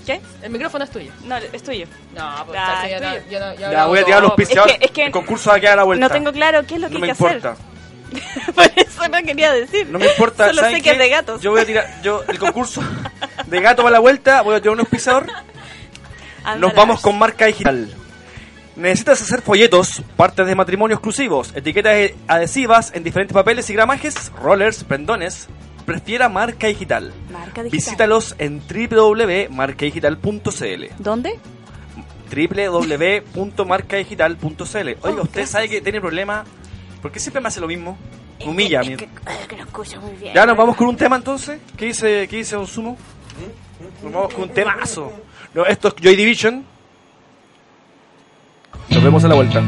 C: ¿Qué?
D: El micrófono es tuyo.
C: No, es tuyo.
D: No, pues
C: Ah,
D: Char,
C: es
D: yo no,
C: tuyo.
D: yo no, yo
B: Ya, voy a tirar los
D: pues,
B: auspiciadores.
C: es que- es que
B: el concurso va a quedar a la vuelta.
C: No tengo claro qué es lo que
B: No
C: hay
B: me
C: que
B: importa.
C: hacer. Por eso no quería decir.
B: No me importa.
C: Solo
B: ¿saben
C: sé que es de gatos.
B: Yo voy a tirar. Yo, el concurso de gato va a la vuelta. Voy a tirar un auspiciador. Nos vamos con marca digital. ¿Necesitas hacer folletos, partes de matrimonio exclusivos, etiquetas adhesivas en diferentes papeles y gramajes, rollers, pendones? Prefiera marca digital.
C: Marca digital.
B: Visítalos en www.marcadigital.cl
C: ¿Dónde?
B: www.marcadigital.cl Oiga, usted sabe que tiene problemas. ¿Por qué siempre me hace lo mismo? Me humilla.
C: Es
B: mi-
C: que, es que no escucho muy bien.
B: Ya nos vamos con un tema entonces. ¿Qué dice, qué dice Don Sumo? Nos vamos con un temazo. No, esto es Joy Division. Nos vemos a la vuelta.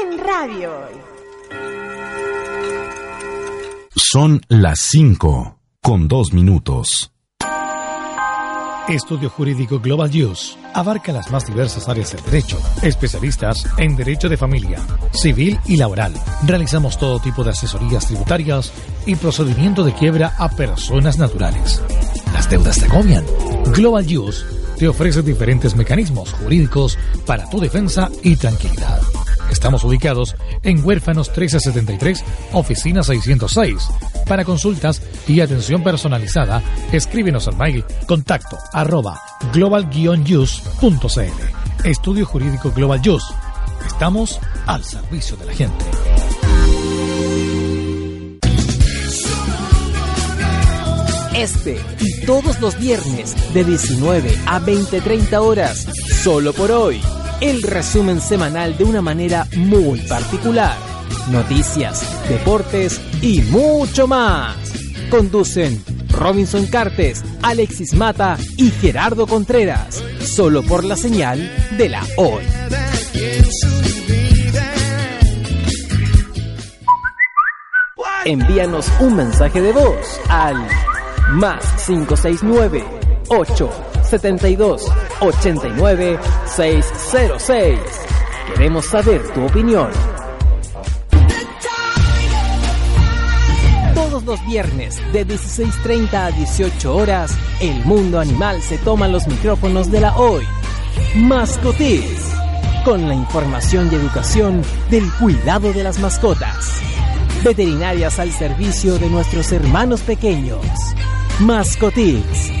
H: En Radio Hoy.
E: Son las 5 con 2 minutos.
I: Estudio Jurídico Global Use abarca las más diversas áreas del derecho, especialistas en derecho de familia, civil y laboral. Realizamos todo tipo de asesorías tributarias y procedimiento de quiebra a personas naturales. Las deudas te agobian. Global Use te ofrece diferentes mecanismos jurídicos para tu defensa y tranquilidad. Estamos ubicados en Huérfanos 1373, Oficina 606. Para consultas y atención personalizada, escríbenos al mail contacto arroba global Estudio Jurídico Global Use. Estamos al servicio de la gente.
A: Este y todos los viernes de 19 a 20-30 horas, solo por hoy el resumen semanal de una manera muy particular. Noticias, deportes y mucho más. Conducen Robinson Cartes, Alexis Mata y Gerardo Contreras, solo por la señal de la hoy. Envíanos un mensaje de voz al más 569 8 72 89 606. Queremos saber tu opinión. Todos los viernes de 16.30 a 18 horas, el mundo animal se toma los micrófonos de la hoy. Mascotis. Con la información y educación del cuidado de las mascotas. Veterinarias al servicio de nuestros hermanos pequeños. Mascotis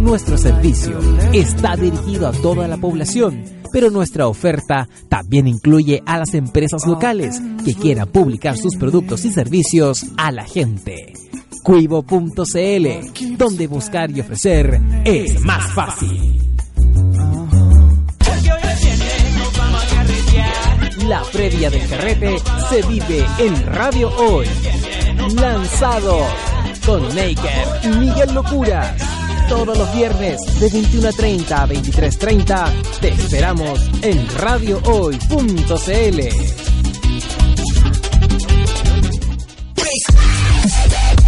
A: Nuestro servicio está dirigido a toda la población, pero nuestra oferta también incluye a las empresas locales que quieran publicar sus productos y servicios a la gente. Cuivo.cl, donde buscar y ofrecer es más fácil. La previa del carrete se vive en Radio Hoy. Lanzado con Naked y Miguel Locuras todos los viernes de 21.30 a 23.30. Te esperamos en radiohoy.cl.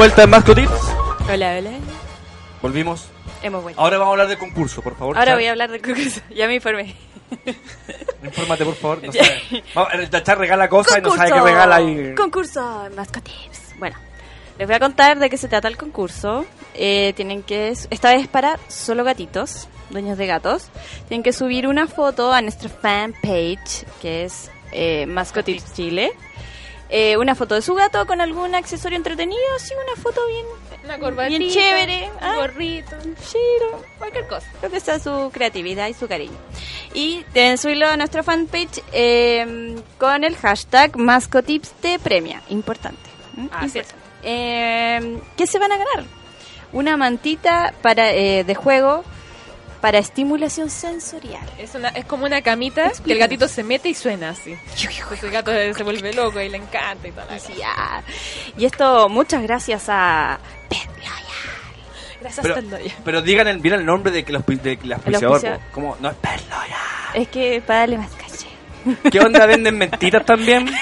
B: Vuelta en Mascotips.
C: Hola, hola.
B: Volvimos.
C: Hemos vuelto.
B: Ahora vamos a hablar del concurso, por favor.
C: Ahora
B: Char.
C: voy a hablar del concurso. Ya me informé.
B: Infórmate, por favor. No sabe. Vamos, Char regala cosas y no sabe qué regala. Y...
C: Concurso Mascotips. Bueno, les voy a contar de qué se trata el concurso. Eh, tienen que, esta vez para solo gatitos, dueños de gatos, tienen que subir una foto a nuestra fanpage, que es eh, Mascotips Chile. Eh, una foto de su gato con algún accesorio entretenido, así una foto bien,
D: corbatita,
C: bien chévere.
D: un
C: ah,
D: gorrito,
C: chiro.
D: cualquier cosa.
C: Creo que está su creatividad y su cariño. Y deben subirlo a nuestra fanpage eh, con el hashtag Mascotips te premia. Importante. Importante. Eh, ¿Qué se van a ganar? Una mantita para eh, de juego para estimulación sensorial.
D: Es, una, es como una camita que el gatito se mete y suena así. Entonces el gato se vuelve loco y le encanta y la
C: Así, ah. Y esto muchas gracias a Pet Loyal.
D: Gracias,
B: Pero,
D: Tendoya.
B: pero digan el, el nombre de que los de el auspiciador. ¿Cómo? No es Perlo, ya.
C: Es que para darle más caché.
B: ¿Qué onda? ¿Venden mentiras también?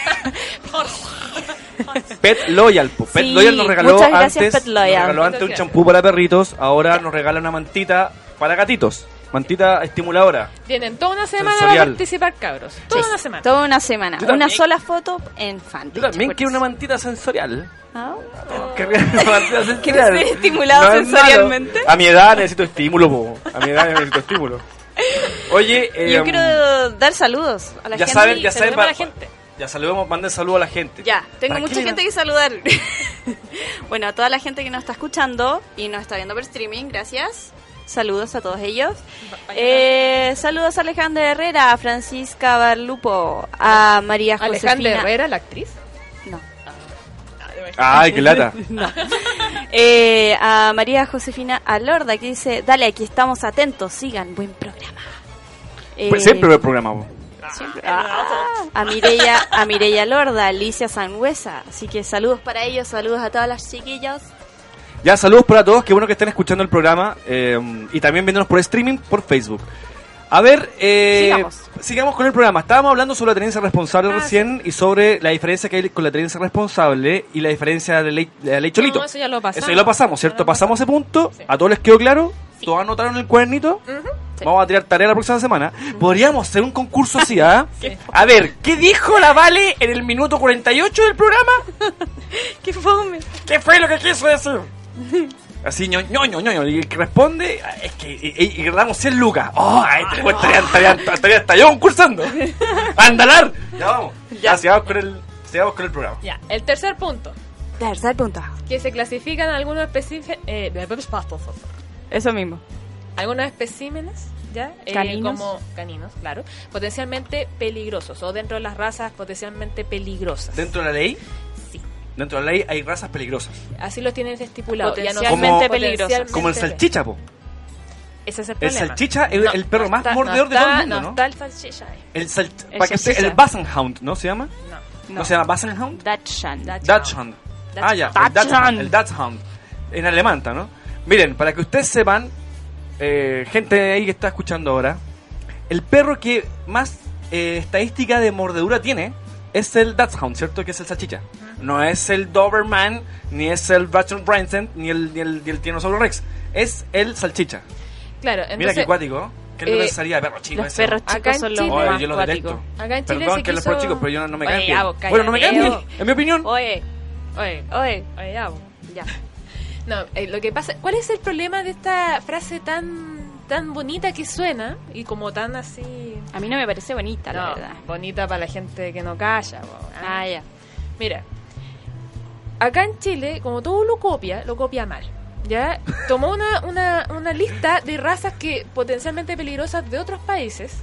B: Pet Loyal, po. Pet
C: Sí,
B: Loyal nos regaló
C: muchas gracias,
B: antes,
C: Pet Loyal.
B: Nos regaló antes un champú para perritos, ahora nos regala una mantita para gatitos. Mantita estimuladora.
D: Tienen toda una semana
B: Sensorial.
D: para participar, cabros. Toda una semana.
C: Toda una semana.
B: Yo
C: Una
B: también.
C: sola foto en fanpage.
B: Yo también quiero una mantita sensorial.
C: Ah.
B: Querría una mantita sensorial.
C: ¿Quieres ser estimulado
B: No es
C: sensorialmente?
B: A mi edad necesito estímulo, po. A mi edad necesito estímulo. Oye, eh,
C: Yo quiero dar saludos a la
B: ya
C: gente.
B: saben, ya saben,
D: saludemos a la gente.
B: Ya saludemos, manden saludos a la gente.
C: Ya, tengo
B: ¿Para
C: mucha gente que saludar. bueno, a toda la gente que nos está escuchando y nos está viendo por streaming, gracias. Saludos a todos ellos. Eh, saludos a Alejandra Herrera, a Francisca Barlupo, a María Josefina.
D: Alejandra Herrera, la actriz.
C: No.
B: Ay, qué lata.
C: Eh, a María Josefina Alorda que dice, dale, aquí estamos atentos, sigan, buen programa. Eh,
B: Pues siempre el programa,
C: siempre- Ah, a Mireya, a Mireya Lorda, Alicia Sangüesa. Así que saludos para ellos, saludos a todas las chiquillas.
B: Ya, saludos para todos, qué bueno que estén escuchando el programa eh, y también viéndonos por streaming por Facebook. A ver, eh,
C: Sigamos.
B: sigamos con el programa. Estábamos hablando sobre la tenencia responsable
D: Ah,
B: recién y sobre la diferencia que hay con la tenencia responsable y la diferencia de la ley, de la ley Cholito.
D: No, eso ya lo pasamos.
B: Eso ya lo pasamos, ¿cierto?
D: Lo
B: Pasamos ese punto,
D: Sí.
B: a todos les quedó claro, todos anotaron el cuadernito.
C: Sí.
B: Vamos a tirar tarea la próxima semana. Podríamos hacer un concurso así, ¿ah? A ver, ¿qué dijo la Vale en el minuto 48 del programa?
C: ¡Qué fome!
B: ¿Qué fue lo que quiso decir? Así, ño, ño, ño, ño, y el que responde es que y, y, y ganamos 100 lucas. ¡Oh! Ahí te pues, estaría, estaría, estaría yo concursando. ¡Andalar! Ya vamos. Ya, sigamos con el, sigamos con el programa.
D: Ya, el tercer punto.
C: Tercer punto.
D: Que se clasifican algunos especímenes. Eh,
C: Eso mismo.
D: algunos especímenes, ¿ya? Eh,
C: Caninos.
D: como caninos, claro. Potencialmente peligrosos. O dentro de las razas potencialmente peligrosas.
B: Dentro de la ley. Dentro de la ley hay razas peligrosas.
D: Así lo tienen estipulado. No
C: Potencialmente
D: como-
C: peligrosas.
B: Como el salchicha, po.
D: Ese es el
B: El
D: problema.
B: salchicha es el perro más
D: está-
B: mordedor de
D: está-
B: todo el mundo, ¿no?
D: No está el salchicha ahí.
B: El, sal,
C: El
B: para que
C: salchicha.
B: el Bassenhound, ¿no se llama?
D: No.
B: ¿No, se llama Bassenhound?
C: Dachshund.
B: Dachshund. Ah, ya, el
C: Dachshund.
B: El Dachshund. En alemán, ¿está, ¿no? Miren, para que ustedes sepan, eh, gente ahí que está escuchando ahora, el perro que más eh, estadística de mordedura tiene es el Dachshund, ¿cierto? Que es el salchicha. No es el Doberman, ni es el Bachon Branson, ni el, ni el, ni el Tiranosaurio Rex. Es el salchicha.
D: Claro,
B: Mira qué acuático. ¿Qué le
D: eh,
B: pensaría de perro chico
C: Los
B: ese?
C: perros
D: Acá
C: chicos
D: en
C: son los
D: Chile-
C: más
B: yo lo
C: acuáticos.
B: detecto.
D: Acá en Chile
B: Perdón
D: se
B: que los perros chicos, pero yo no, no me caen bien. Bueno, no me caen bien, en mi opinión.
C: Oye,
D: Oye,
C: oye,
D: oye, ya. No, eh, lo que pasa, ¿cuál es el problema de esta frase tan tan bonita que suena y como tan así
C: A mí no me parece bonita, la verdad.
D: bonita para la gente que no calla, ¿ah?
C: Ah, ya.
D: Mira, acá en Chile, como todo lo copia, lo copia mal. ¿Ya? Tomó una, una, una lista de razas que potencialmente peligrosas de otros países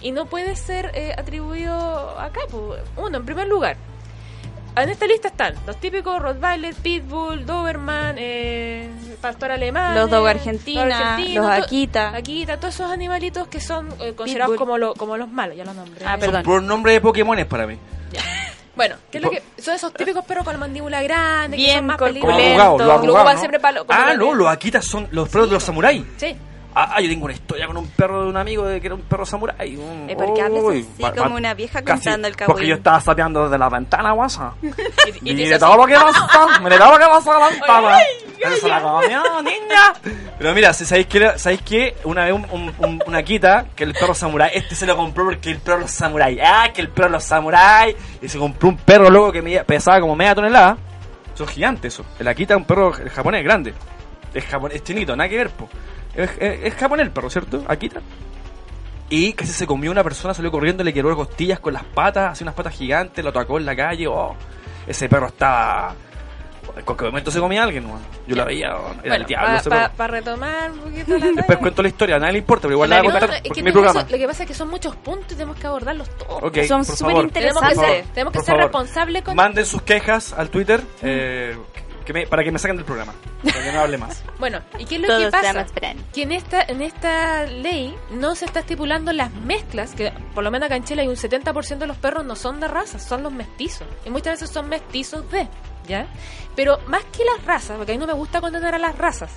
D: y no puede ser eh, atribuido acá. Uno, en primer lugar, en esta lista están los típicos Rottweiler, Pitbull, Doberman, eh, Pastor Alemán,
C: Los Dog
D: eh,
C: Argentina, los Akita.
D: Akita, todos esos animalitos que son eh, considerados
C: Pitbull.
D: como, lo- como los malos, ya los nombré.
C: Ah, perdón.
B: Por nombre de Pokémones para mí.
D: Bueno, ¿qué es lo que son esos típicos perros con la mandíbula grande, que
C: Bien
D: son más
C: corpulentos.
D: peligrosos?
B: abogados, los
D: ocupan
B: ¿no?
D: siempre para
B: Ah, no,
D: que-
B: los Akitas son los perros de los samuráis.
D: Sí.
B: Ah, ah, yo tengo una historia con un perro de un amigo de que era un perro samurái. Un-
C: Eh, ¿por qué hablas
B: Uy,
C: así
B: va-
C: como una vieja
B: casi-
C: contando el
B: Porque
C: cagüín?
B: yo estaba sapeando desde la ventana, guasa.
D: Y- y
B: Y
D: dice
B: de
D: así,
B: todo lo que pasa, mire todo lo que pasa a la ventana. La comió, niña. Pero mira, si ¿sabéis qué? ¿Sabéis qué? Una vez un, un- un- una quita que el perro samurái, este se lo compró porque el perro samurái. Ah, que el perro los samurái. Y se compró un perro luego que pesaba como media tonelada. Son gigantes eso. El Akita es un perro japonés grande. Es japonés, es chinito, nada que ver, po. Es, es- es japonés el perro, ¿cierto? Akita. Y casi se comió una persona, salió corriendo, le quebró las costillas con las patas, hacía unas patas gigantes, lo atacó en la calle. Oh, ese perro estaba. En cualquier momento se comía a alguien, weón. Yo la veía, era el diablo
D: para retomar un poquito la
B: Después cuento la historia, a nadie le importa, pero igual la voy a contar
D: es que
B: mi
D: tenemos-
B: programa.
D: Lo que pasa es que son muchos puntos y tenemos que abordarlos todos.
B: Ok,
C: Son súper.
D: Tenemos que
C: interesantes.
D: ser, tenemos que ser
B: favor.
D: responsables con...
B: Manden sus quejas al Twitter eh, que me- para que me saquen del programa. Para que no hable más.
D: Bueno, ¿y qué es lo
C: Todos
D: que pasa? Que en esta, en esta ley no se está estipulando las mezclas, que por lo menos acá en Chile hay un 70% de los perros no son de raza, son los mestizos. Y muchas veces son mestizos de, ¿ya? Pero más que las razas, porque a mí no me gusta condenar a las razas.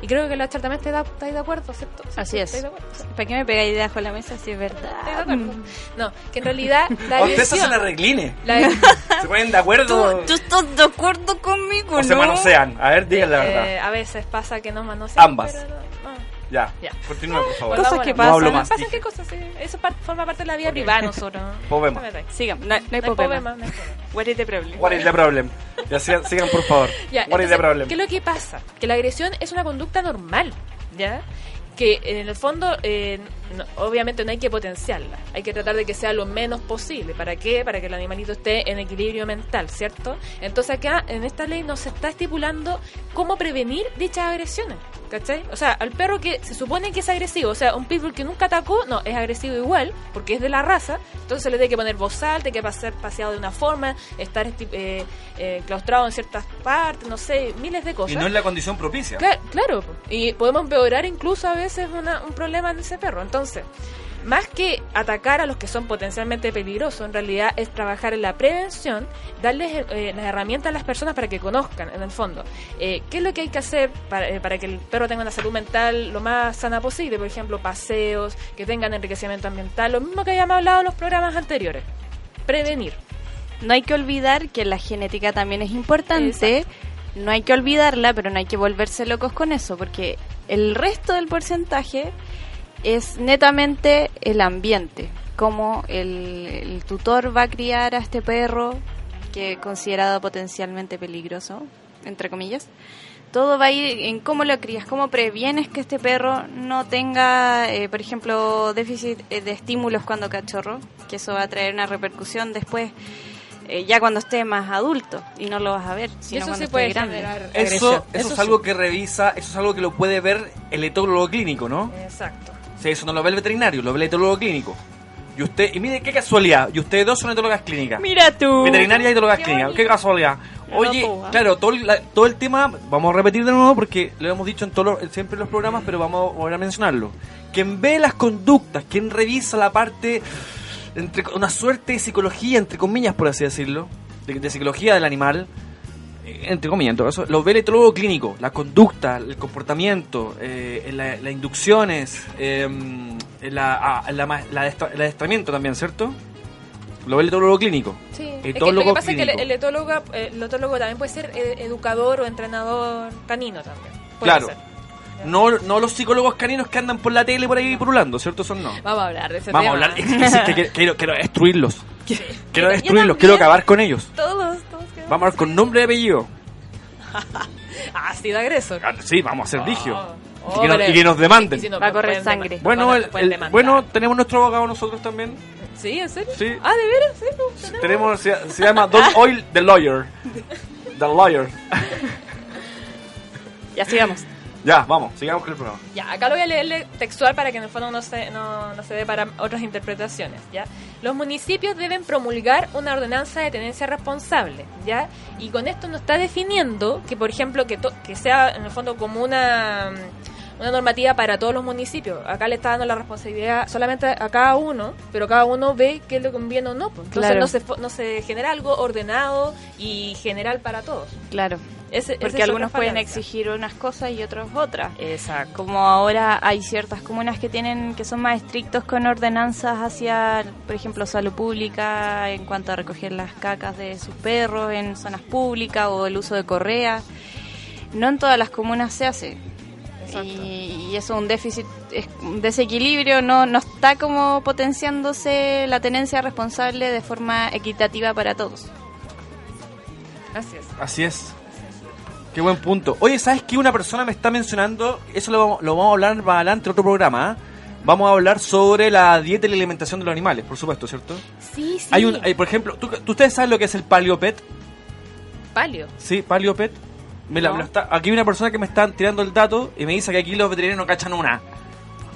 D: Y creo que la Char también está estáis de acuerdo, ¿cierto? ¿Cierto?
C: Así es.
D: ¿Estáis de acuerdo?
C: ¿Para qué me pegáis debajo de la mesa si es
D: ¿Estáis de
C: verdad?
D: acuerdo? No, que en realidad la
B: ustedes se
D: agresión...
B: hacen arregline.
D: la-
B: ¿Se ponen de acuerdo?
C: ¿Tú estás de acuerdo conmigo,
B: O se
C: no?
B: manosean. A ver, digan la verdad.
D: eh, a veces pasa que nos manosean,
B: Ambas.
D: pero no- no.
B: Ya,
D: ya.
B: continúa, por favor.
C: Cosas
D: Volvamos
C: que pasan.
B: No hablo más.
D: Pasan qué cosas, sí. Eso par- forma parte de la vida privada nosotros.
B: Pobema.
C: Sigamos, no, no hay
D: No
C: problema.
D: problema, no hay problema.
C: What is the problem?
B: What is the problem? Ya sigan, sigan, por favor.
D: Ya,
B: What is the
D: entonces,
B: problem?
D: ¿Qué es lo que pasa? Que la agresión es una conducta normal, ¿ya? Que en el fondo, eh, no- obviamente no hay que potenciarla, hay que tratar de que sea lo menos posible. ¿Para qué? Para que el animalito esté en equilibrio mental, ¿cierto? Entonces acá, en esta ley, no se está estipulando cómo prevenir dichas agresiones, ¿cachai? O sea, al perro que se supone que es agresivo, o sea, un pitbull que nunca atacó, no, es agresivo igual, porque es de la raza, entonces se le tiene que poner bozal, tiene que pasar paseado de una forma, estar eh, eh, claustrado en ciertas partes, no sé, miles de cosas.
B: Y no es la condición propicia.
D: Cla- claro, y podemos empeorar incluso a veces una- un problema en ese perro. Entonces, más que atacar a los que son potencialmente peligrosos, en realidad es trabajar en la prevención, darles eh, las herramientas a las personas para que conozcan, en el fondo, eh, qué es lo que hay que hacer para, eh, para que el perro tenga una salud mental lo más sana posible. Por ejemplo, paseos, que tengan enriquecimiento ambiental, lo mismo que habíamos hablado en los programas anteriores. Prevenir.
C: No hay que olvidar que la genética también es importante. No hay que olvidarla, pero no hay que volverse locos con eso, porque el resto del porcentaje es netamente el ambiente, como el, el tutor va a criar a este perro que es considerado potencialmente peligroso, entre comillas. Todo va a ir en cómo lo crías, cómo previenes que este perro no tenga, eh, por ejemplo, déficit eh, de estímulos cuando cachorro, que eso va a traer una repercusión después, eh, ya cuando esté más adulto, y no lo vas a ver, sino
D: eso
C: cuando esté
D: puede
C: grande.
D: generar
B: Eso, eso, es
D: sí.
B: algo que revisa, eso es algo que lo puede ver el etólogo clínico, ¿no?
D: Exacto.
B: Sí, eso no lo ve el veterinario, lo ve el etólogo clínico. Y usted, y mire qué casualidad, y ustedes dos son etólogas clínicas.
C: Mira tú.
B: Veterinaria y etólogas
D: Qué
B: clínicas,
D: bonito.
B: qué casualidad. Oye,
C: No, pues,
B: claro, todo el, la- todo el tema, vamos a repetir de nuevo porque lo hemos dicho en todos siempre en los programas, pero vamos a volver a mencionarlo. Quien ve las conductas, quien revisa la parte, entre una suerte de psicología, entre comillas, por así decirlo, de, de psicología del animal, entre comillas, en todo caso, lo ve el etólogo clínico, la conducta, el comportamiento, eh, la- las inducciones, eh, la, ah, la la el adiestramiento también, ¿cierto? Lo ve el etólogo clínico.
D: Sí. Es que
B: Etólogo
D: lo que pasa es que el, el etólogo, eh, el etólogo también puede ser eh, educador o entrenador canino también. Puede
B: Claro.
D: ser.
B: No, no los psicólogos caninos que andan por la tele por ahí purulando, ¿cierto? Son no.
D: Vamos a hablar de ese
B: Vamos a
D: tema.
B: hablar. Es que, es que quiero, quiero, destruirlos. Quiero destruirlos, quiero acabar con ellos.
D: Todos,
B: Vamos a hablar con nombre y apellido.
D: Sí, de agresor.
B: Ah, Sí, vamos a ser rigio.
D: Oh,
B: y, que nos,
D: pero-
B: y que nos demanden.
D: Y si no,
C: Va a correr sangre.
D: demandar.
B: Bueno, el- el- bueno, tenemos nuestro abogado nosotros también.
D: ¿Sí? ¿En serio?
B: Sí.
D: Ah, ¿de veras? Sí, pues,
B: Tenemos, se, se llama Don Oil the Lawyer. The Lawyer.
C: Ya sigamos.
B: Ya, vamos, sigamos con el programa.
D: Ya, acá lo voy a leerle textual para que en el fondo no se, no, no se dé para otras interpretaciones, ¿ya? Los municipios deben promulgar una ordenanza de tenencia responsable, ¿ya? Y con esto no está definiendo que, por ejemplo, que, to- que sea en el fondo como una, una normativa para todos los municipios. Acá le está dando la responsabilidad solamente a cada uno, pero cada uno ve qué le conviene o no. pues. Entonces
C: Claro.
D: no, se, no se genera algo ordenado y general para todos.
C: Claro.
D: Ese-
C: Porque algunos pueden exigir unas cosas y otros otras.
D: Exacto.
C: Como ahora hay ciertas comunas que tienen que son más estrictos con ordenanzas hacia, por ejemplo, salud pública en cuanto a recoger las cacas de sus perros en zonas públicas o el uso de correas. no en todas las comunas se hace. Y, y eso es un déficit, es un desequilibrio, no, no está como potenciándose la tenencia responsable de forma equitativa para todos.
D: Así es.
B: Así es. Qué buen punto. Oye, ¿sabes qué? Una persona me está mencionando, eso lo, vamos- lo vamos a hablar más adelante en otro programa, ¿ah? Vamos a hablar sobre la dieta y la alimentación de los animales, por supuesto, ¿cierto?
D: Sí, sí.
B: Hay un, hay, por ejemplo, ¿tú, tú- ¿ustedes saben lo que es el paleopet?
D: Palio.
B: Sí, paleopet. Me la-
C: No.
B: me lo está- aquí hay una persona que me está tirando el dato y me dice que aquí los veterinarios no cachan una.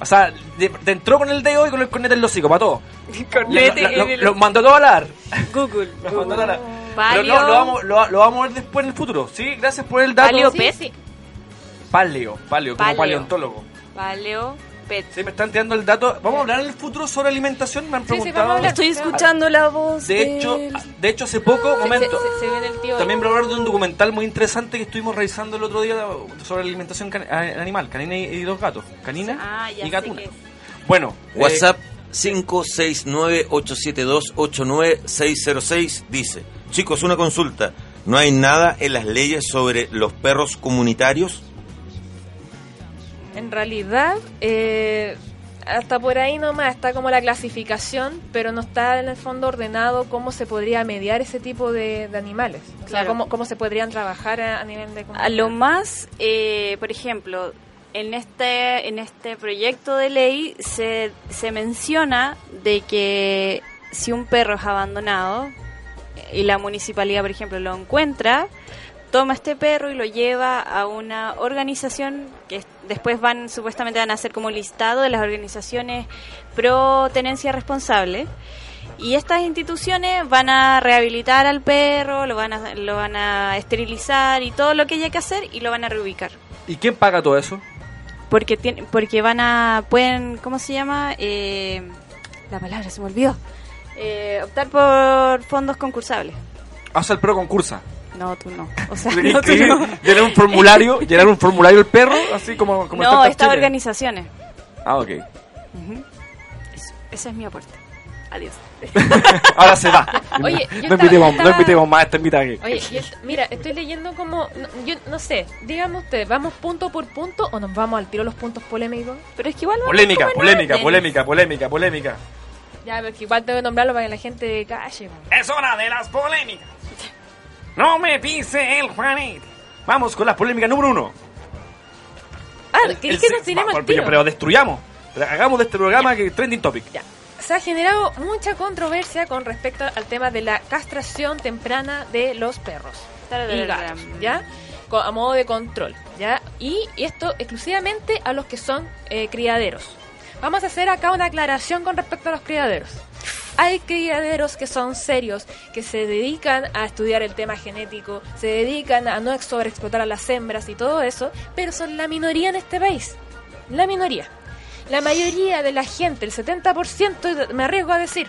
B: O sea, de- te entró con el dedo y con el cornete en el hocico, para todo.
C: Cornete
B: Lo- lo-
C: en el-
B: lo mandó todo a hablar.
C: Google.
B: Los mandó a hablar.
C: Paleo.
B: Pero no, lo vamos, lo, lo vamos a ver después en el futuro. Sí, gracias por el dato.
C: Paleo.
B: Paleo, paleo, como
C: Paleo.
B: paleontólogo.
C: Paleo pet.
B: Sí, me están tirando el dato. Vamos a hablar en el futuro sobre alimentación, me han
D: Sí, sí,
B: preguntado.
D: vamos a hablar.
C: Estoy escuchando la voz.
B: de hecho,
C: del-
B: de hecho hace poco,
D: Se-
B: momento.
D: Se, se viene el tío.
B: También voy a hablar de un documental muy interesante que estuvimos revisando el otro día sobre alimentación can- animal, canina y, y los gatos. Canina
C: Ah,
B: y gatuna. Bueno, eh,
J: WhatsApp 569-872-89606 dice, chicos, una consulta, ¿no hay nada en las leyes sobre los perros comunitarios?
D: En realidad, eh, hasta por ahí nomás está como la clasificación, pero no está en el fondo ordenado cómo se podría mediar ese tipo de, de animales. O sea,
C: Claro.
D: cómo, cómo se podrían trabajar a, a nivel de
C: A lo más, eh, por ejemplo, en este en este proyecto de ley se, se menciona de que si un perro es abandonado y la municipalidad, por ejemplo, lo encuentra, toma este perro y lo lleva a una organización que es- después van supuestamente van a hacer como listado de las organizaciones pro tenencia responsable. Y estas instituciones van a rehabilitar al perro, lo van a, lo van a esterilizar y todo lo que haya que hacer y lo van a reubicar.
B: ¿y quién paga todo eso?
C: Porque tiene, porque van a, pueden, ¿cómo se llama? Eh, la palabra se me olvidó. Eh, optar por fondos concursables.
B: Hace el pro concursa.
C: No, tú no. O sea, no, tú no.
B: llenar un formulario, llenar un formulario el perro, así como, como
C: No, estas organizaciones.
B: Ah, ok.
C: Eso- ese es mi aporte. Adiós.
B: Ahora se va.
D: Oye, yo
B: no,
D: estaba-
B: invitemos, no
D: estaba-
B: invitemos más a esta invitaje.
D: Oye, es- mira, estoy leyendo como, no, yo no sé, díganme ustedes, ¿vamos punto por punto o nos vamos al tiro los puntos polémicos?
C: Pero es que igual...
B: Polémica, polémica, polémica, polémica, polémica.
D: Ya, porque igual tengo que nombrarlo para que la gente calle.
B: Es hora de las polémicas. No me pise el Juanete. Vamos con la polémica número uno.
D: Ah,
B: El-
D: ¿querés
B: el
D: que
B: se-
D: nos tiremos tiro?
B: Pero destruyamos. Pero Hagamos de este programa que trending topic.
D: Ya. Se ha generado mucha controversia con respecto al tema de la castración temprana de los perros y gatos, ¿ya? A modo de control, ¿ya? Y esto exclusivamente a los que son eh, criaderos. Vamos a hacer acá una aclaración con respecto a los criaderos. Hay criaderos que son serios, que se dedican a estudiar el tema genético, se dedican a no sobreexplotar a las hembras y todo eso, pero son la minoría en este país. La minoría. La mayoría de la gente, el 70%, me arriesgo a decir,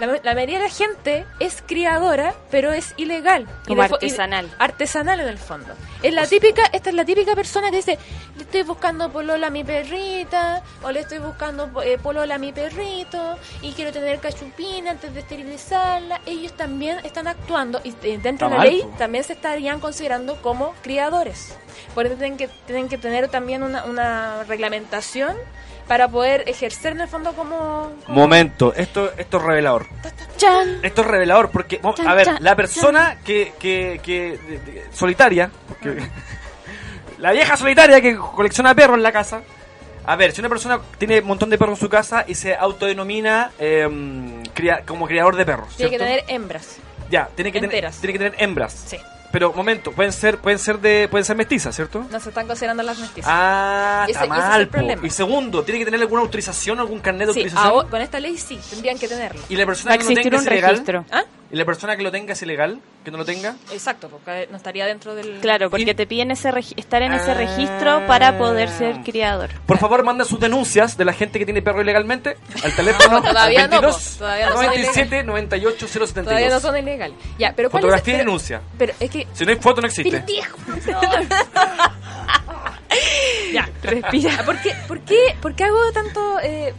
D: la, la mayoría de la gente es criadora, pero es ilegal.
C: Como
D: y-
C: artesanal.
D: artesanal en el fondo. Es la típica, esta es la típica persona que dice, le estoy buscando polola a mi perrita, o le estoy buscando eh, polola a mi perrito, y quiero tener cachupina antes de esterilizarla. Ellos también están actuando, y eh, dentro
B: Está
D: de la
B: mal,
D: ley
B: po.
D: también se estarían considerando como criadores. Por eso tienen que, tienen que tener también una, una reglamentación para poder ejercer en el fondo como... como-
B: Momento, esto, esto es revelador.
C: ¡Chan!
B: Esto es revelador porque,
C: Chan,
B: a ver,
C: chan,
B: la persona que, que, que de- de- solitaria, porque- la vieja solitaria que colecciona perros en la casa. A ver, si una persona tiene un montón de perros en su casa y se autodenomina em, como criador de perros,
D: Tiene que tener hembras.
B: ya, tiene que tener, tiene que tener hembras.
D: Sí.
B: Pero momento, pueden ser, pueden ser de, pueden ser mestizas, ¿cierto?
D: No se están considerando las mestizas.
B: Ah,
D: Ese-
B: está
D: ese es el
B: mal.
D: problema.
B: Y segundo, tiene que tener alguna autorización, algún carnet de
D: Sí,
B: autorización.
D: ahora- con esta ley sí, tendrían que tenerlo.
B: Y la persona
C: Va
B: que no tenga
C: un registro.
D: ¿Ah?
B: Y la persona que lo tenga es ilegal, que no lo tenga.
D: Exacto, porque no estaría dentro del...
C: Claro, porque te piden ese regi- estar en ese registro para poder ser criador.
B: Por favor, manda sus denuncias de la gente que tiene perro ilegalmente al teléfono
D: No, todavía
B: al
D: no,
B: 22
D: po, todavía no son
B: 97 98 072.
D: Todavía no son ilegales. Ya, pero ¿cuál
B: Fotografía y
D: es,
B: denuncia.
D: Pero es que...
B: Si no hay foto, no existe.
D: Ya, respira. ¿Por qué, por qué, por qué hago tanto... Eh,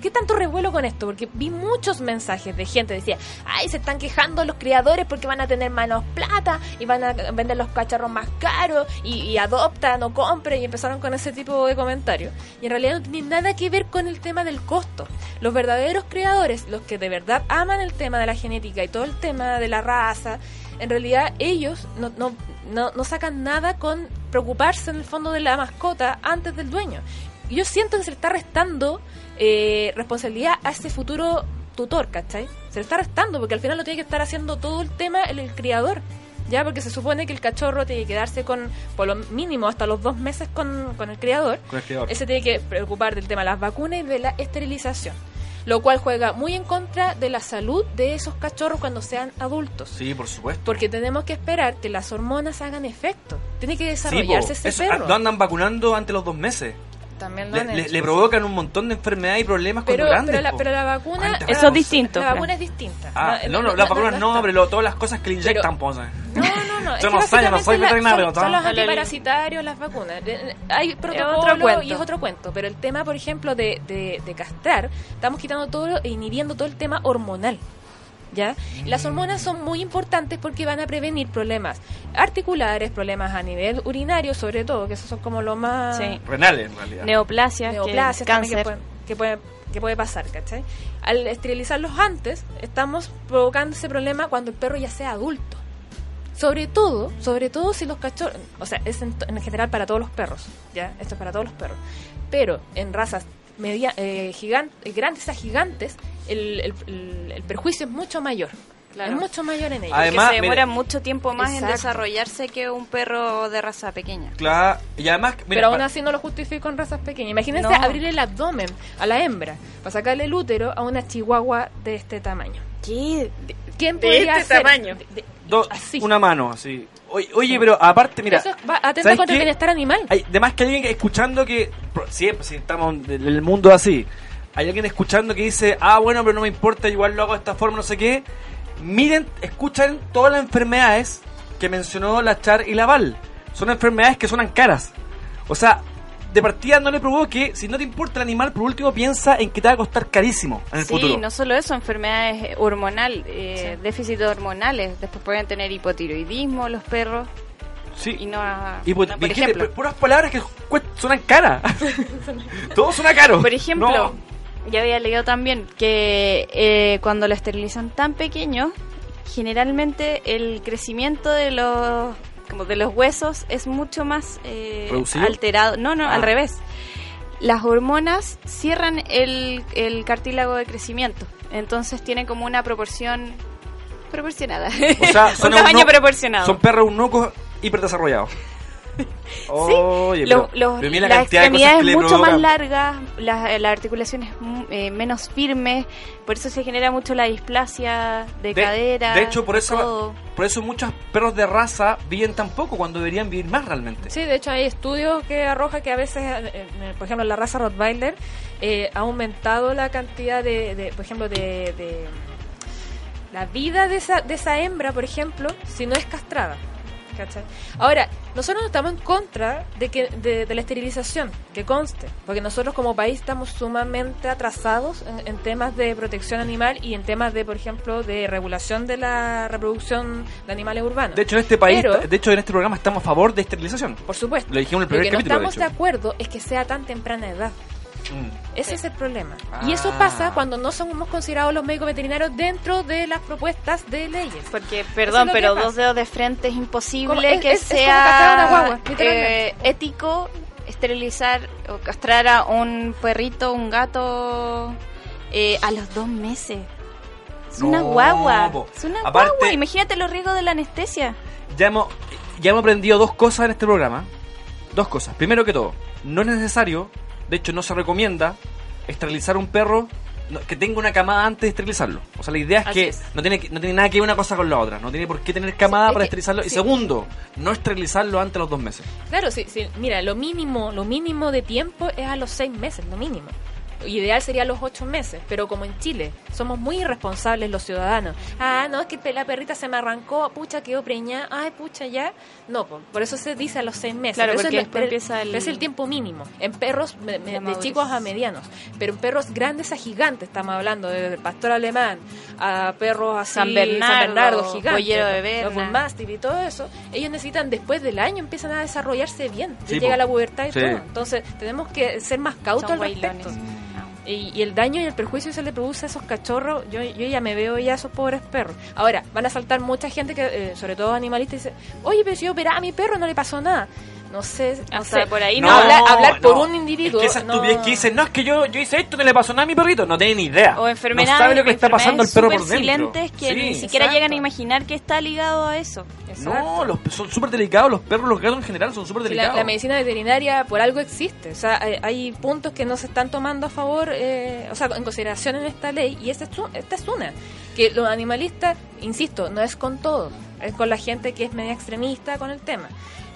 D: ¿por qué tanto revuelo con esto? Porque vi muchos mensajes de gente decía, ay, se están quejando los criadores porque van a tener menos plata y van a vender los cacharros más caros y, y adoptan o compren y empezaron con ese tipo de comentarios. Y en realidad no tiene nada que ver con el tema del costo. Los verdaderos criadores, los que de verdad aman el tema de la genética y todo el tema de la raza, en realidad ellos no, no, no, no sacan nada con preocuparse en el fondo de la mascota antes del dueño. Yo siento que se le está restando eh, responsabilidad a ese futuro tutor, ¿cachai? Se le está restando porque al final lo tiene que estar haciendo todo el tema el, el criador. Ya, porque se supone que el cachorro tiene que quedarse con, por lo mínimo, hasta los dos meses con, con el criador.
B: Con el criador.
D: Ese tiene que preocupar del tema de las vacunas y de la esterilización. Lo cual juega muy en contra de la salud de esos cachorros cuando sean adultos.
B: Sí, por supuesto.
D: Porque tenemos que esperar que las hormonas hagan efecto. Tiene que
B: Sí, po.
D: desarrollarse ese
B: Eso,
D: perro.
B: lo andan vacunando antes de los dos meses.
D: También lo
B: Le,
D: han
B: le-
D: hecho,
B: le
D: sí.
B: provocan un montón de enfermedades y problemas
D: pero,
B: cuando grandes.
D: pero, la,
B: po.
D: pero la vacuna
B: Cuánta
C: Eso es distinto.
D: la vacuna es distinta.
B: Ah, no,
D: la-
B: no, las
D: la-
B: vacunas
D: la-
B: no, pero lo- todas las cosas que le inyectan,
D: Pero-. No, no, no. es
B: Yo
D: que
B: no sé, yo no soy veterinario,
D: Son, son
B: ¿no?
D: los antiparasitarios, las vacunas. Eh, Hay protocolo
C: otro cuento.
D: y es otro cuento. Pero el tema, por ejemplo, de, de, de castrar, estamos quitando todo e inhibiendo todo el tema hormonal. ¿Ya? Las hormonas son muy importantes porque van a prevenir problemas articulares, problemas a nivel urinario, sobre todo, que esos son como lo más
C: Sí.
B: Renales, en realidad.
C: Neoplasia,
D: neoplasias
C: que- cáncer.
D: pueden- que puede, que puede pasar, ¿cachai? Al esterilizarlos antes, estamos provocando ese problema cuando el perro ya sea adulto. Sobre todo, sobre todo si los cachorros, o sea, es en, en general para todos los perros, ¿ya? Esto es para todos los perros. Pero en razas media, eh, gigan- eh, grandes a gigantes, el, el- el- el perjuicio es mucho mayor.
C: Claro.
D: Es mucho mayor en ellos.
B: Además,
C: que se demora mucho tiempo más en desarrollarse que un perro de raza pequeña.
B: Claro, y además, mira,
D: pero aún así no lo justifico en razas pequeñas. Imagínense
C: No.
D: abrirle el abdomen a la hembra para sacarle el útero a una chihuahua de este tamaño.
C: ¿Qué?
D: ¿Quién
C: De
D: podría
C: este
D: hacer?
C: tamaño.
D: De- de-
B: do-
D: así.
B: una mano, así. Oye, oye, pero aparte, mira.
D: Eso va atenta
B: ¿sabes
D: contra el bienestar animal.
B: Hay, además que alguien escuchando que. Siempre, si estamos en el mundo así. Hay alguien escuchando que dice, ah, bueno, pero no me importa, igual lo hago de esta forma, no sé qué. Miren, escuchan todas las enfermedades que mencionó la Char y la Val. Son enfermedades que suenan caras. O sea, de partida no le provoque, si no te importa el animal, por último piensa en que te va a costar carísimo en el
C: Sí,
B: futuro.
C: no solo eso, enfermedades hormonal, eh, déficits hormonales. Después pueden tener hipotiroidismo los perros.
B: Sí.
C: Y no,
B: Y
C: no, por ejemplo.
B: pu- puras palabras que suenan caras. Todo suena caro.
C: Por ejemplo,
B: No.
C: yo había leído también que eh, cuando lo esterilizan tan pequeño, generalmente el crecimiento de los como de los huesos es mucho más eh, alterado. No, no,
B: Ah.
C: al revés. Las hormonas cierran el, el cartílago de crecimiento, entonces tienen como una proporción proporcionada.
B: O sea,
C: un
B: son
C: tamaño
B: eunucos-
C: proporcionado.
B: Son perros eunucos hiperdesarrollados. Oye,
C: Los-
B: pero-
C: los-
B: pero mira
C: las extremidades mucho más largas, las, las articulaciones mm, eh, menos firmes, por eso se genera mucho la displasia de,
B: De-
C: cadera.
B: De hecho, por eso, por eso muchos perros de raza viven tan poco cuando deberían vivir más realmente.
D: Sí, de hecho hay estudios que arroja que a veces, eh, eh, por ejemplo, la raza Rottweiler eh, ha aumentado la cantidad de, de, por ejemplo, de, de la vida de esa, de esa hembra, por ejemplo, si no es castrada. ¿Cachai? Ahora, nosotros no estamos en contra de que de, de la esterilización, que conste, porque nosotros como país estamos sumamente atrasados en, en temas de protección animal y en temas de, por ejemplo, de regulación de la reproducción de animales urbanos.
B: De hecho, en este país,
D: Pero-
B: de hecho, en este programa estamos a favor de esterilización.
D: por supuesto.
B: Lo dijimos en el
D: Lo
B: primer
D: que no
B: capítulo, de
D: estamos de, acuerdo es que sea tan temprana edad. Ese es el problema. Y eso
B: Ah.
D: pasa cuando no somos considerados los médicos veterinarios dentro de las propuestas de leyes.
C: Porque, perdón,
D: es
C: pero dos dedos de frente es imposible
D: Como- es-
C: que
D: es-
C: sea
D: guagua,
C: eh, ético esterilizar o castrar a un perrito, un gato eh, a los dos meses. Es una
B: No,
C: guagua.
B: po.
C: Es una
B: Aparte-
C: guagua. Imagínate los riesgos de la anestesia.
B: Ya hemos, ya hemos aprendido dos cosas en este programa. Dos cosas. Primero que todo, no es necesario, de hecho no se recomienda, esterilizar un perro que tenga una camada antes de esterilizarlo. O sea, la idea es
C: Así
B: que
C: es.
B: no tiene, no tiene nada que ver una cosa con la otra. No tiene por qué tener camada
D: Sí, es
B: para
D: que-
B: esterilizarlo. Y segundo, no esterilizarlo antes de los dos meses.
D: Claro, sí, sí. Mira, lo mínimo, lo mínimo de tiempo es a los seis meses, lo mínimo. Ideal sería los ocho meses, pero como en Chile somos muy irresponsables los ciudadanos. Ah, no, es que la perrita se me arrancó, pucha, quedó preñada, ay, pucha, ya. No, po, por eso se dice a los seis meses.
C: Claro,
D: Pero
C: porque
D: eso es,
C: después empieza el-
D: es el tiempo mínimo. En perros me- me- de,
C: madurez.
D: chicos a medianos, pero en perros grandes a gigantes, estamos hablando de pastor alemán, a perros así,
C: San Bernardo,
D: gigantes,
C: Pollero de
D: los y todo eso, ellos necesitan después del año empiezan a desarrollarse bien,
B: Sí,
D: llega la pubertad y
B: Sí.
D: todo. Entonces tenemos que ser más cautos
C: Son
D: al respecto.
C: guaylones.
D: Y, y el daño y el perjuicio que se le produce a esos cachorros, yo, yo ya me veo ya a esos pobres perros. Ahora, van a saltar mucha gente que, eh, sobre todo animalistas, dice, oye, pero si yo operaba a mi perro no le pasó nada. No sé, no
C: Hasta
D: sé.
C: por ahí
D: no,
C: no.
D: hablar, hablar por un individuo.
B: Es que esa
D: no-
B: estupidez que dicen, no, es que yo, yo hice esto, no le pasó nada a mi perrito. No tiene ni idea.
C: O enfermedades,
B: No sabe lo que le está pasando al perro por
C: súper
B: dentro.
C: silentes que
B: Sí.
C: ni siquiera
D: Exacto.
C: llegan a imaginar que está ligado a eso.
B: No, los, son súper delicados. Los perros, los gatos en general son súper
D: la,
B: delicados.
D: la medicina veterinaria por algo existe. O sea, hay, hay puntos que no se están tomando a favor, eh, o sea, en consideración en esta ley, y esta es, esta es una. Que los animalistas, insisto, no es con todos, es con la gente que es media extremista con el tema.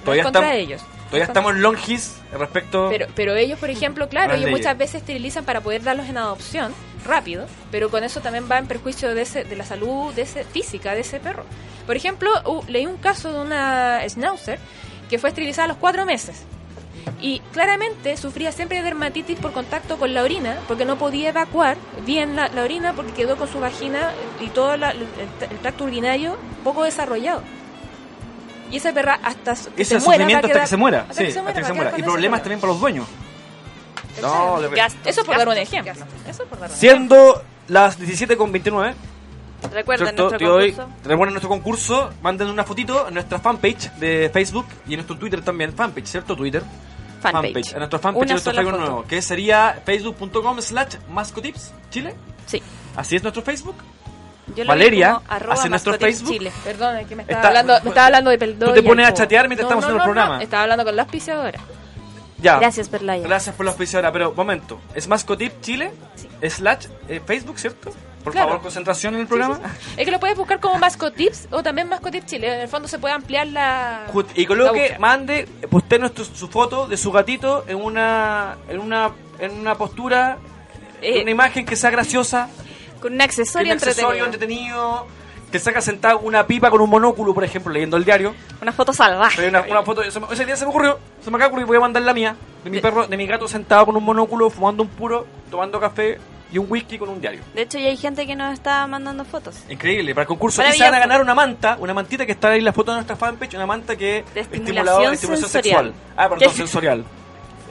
D: No
B: Todavía
D: es contra
B: estamos-
D: ellos.
B: Todavía estamos longis respecto...
D: Pero, pero ellos, por ejemplo, claro, ellos muchas veces esterilizan para poder darlos en adopción rápido, pero con eso también va en perjuicio de, ese, de la salud de ese, física de ese perro. Por ejemplo, uh, leí un caso de una schnauzer que fue esterilizada a los cuatro meses. Y claramente sufría siempre de dermatitis por contacto con la orina, porque no podía evacuar bien la, la orina porque quedó con su vagina y todo la- el, el tracto urinario poco desarrollado. Y esa perra hasta que
B: Ese
D: se muera, va a
B: sufrimiento hasta que se muera.
D: hasta
B: Sí,
D: que se muera,
B: hasta que se
D: a
B: muera. Y problemas también para los dueños. No, de.
D: Eso por dar un ejemplo. Eso por dar un
B: Siendo las 17 con 29,
C: Recuerden nuestro concurso.
B: recuerden nuestro concurso, manden una fotito en nuestra fanpage de Facebook y en nuestro Twitter también. Fanpage, ¿cierto? Twitter.
C: Fanpage.
B: En nuestro fanpage,
C: Una
B: en nuestro Facebook nuevo, que sería facebook.com slash mascotips Chile.
C: Sí.
B: Así es nuestro Facebook.
C: Yo
B: Valeria, hace nuestro Facebook.
C: Chile.
D: Perdón, es que me estaba
B: Está-
D: hablando, me estaba hablando de Peldo.
B: Tú te pones a chatear mientras estamos haciendo el programa.
D: estaba hablando con la auspiciadora.
B: Ya.
C: Gracias, Perlaya.
B: Gracias por la auspiciadora, pero momento. ¿Es Mascotip Chile? Slash eh, Facebook, ¿cierto? Por
D: Claro.
B: favor, concentración en el programa.
D: Es que lo puedes buscar como Mascotips o también Mascotips Chile. En el fondo se puede ampliar la.
B: Y
D: la
B: coloque,
D: búsqueda.
B: mande, poste nuestro, su foto de su gatito en una en una en una postura,
C: Eh,
B: una imagen que sea graciosa,
C: Con un accesorio,
B: un accesorio
C: entretenido.
B: entretenido, que saca sentado una pipa con un monóculo, por ejemplo, leyendo el diario.
C: Una foto salvaje.
B: Una, una foto, se ese día se me ocurrió, se me acaba de ocurrir, voy a mandar la mía, de mi perro, de mi gato sentado con un monóculo, fumando un puro, tomando café y un whisky con un diario.
C: De hecho, ya hay gente que nos está mandando fotos.
B: Increíble, para el concurso.
C: Maravilloso.
B: van a ganar una manta, una mantita que está ahí en la foto de nuestra fanpage, una manta que
C: De
B: es
C: estimulación
B: estimulador, estimulación
C: sensorial.
B: sexual. Ah, perdón, sensorial.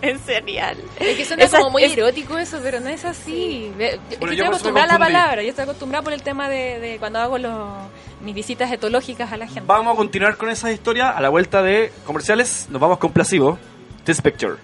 C: En serial.
D: Es que suena
C: Esa-
D: como muy
C: es-
D: erótico eso, pero no es así. Ve- Yo, es que
B: Bueno,
D: estoy acostumbrada a la palabra. Yo estoy acostumbrada por el tema de, de cuando hago los, mis visitas etológicas a la gente.
B: Vamos a continuar con esa historia a la vuelta de comerciales. Nos vamos con Placebo, This Picture.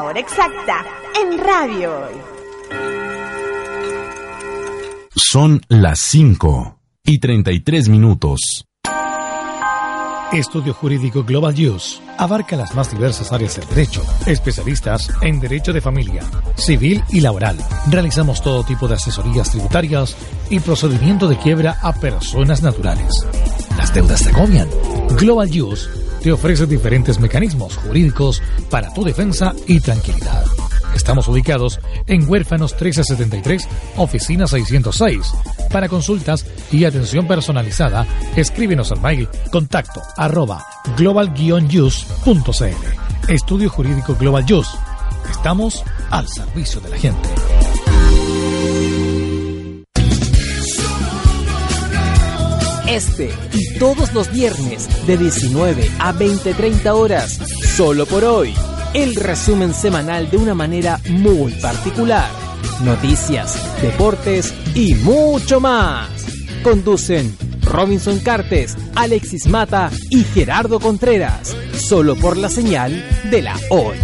H: La hora exacta en Radio Hoy.
E: Son las 5 y 33 minutos.
I: Estudio Jurídico Global Use abarca las más diversas áreas del derecho, especialistas en derecho de familia, civil y laboral. Realizamos todo tipo de asesorías tributarias y procedimiento de quiebra a personas naturales. Las deudas se agobian. Global Use te ofrece diferentes mecanismos jurídicos para tu defensa y tranquilidad. Estamos ubicados en Huérfanos 1373, Oficina 606. Para consultas y atención personalizada, escríbenos al mail contacto arroba global Estudio Jurídico Global Use. Estamos al servicio de la gente.
A: Este y todos los viernes de 19 a 20-30 horas, solo por hoy. El resumen semanal de una manera muy particular. Noticias, deportes y mucho más. Conducen Robinson Cartes, Alexis Mata y Gerardo Contreras. Solo por la señal de la hoy.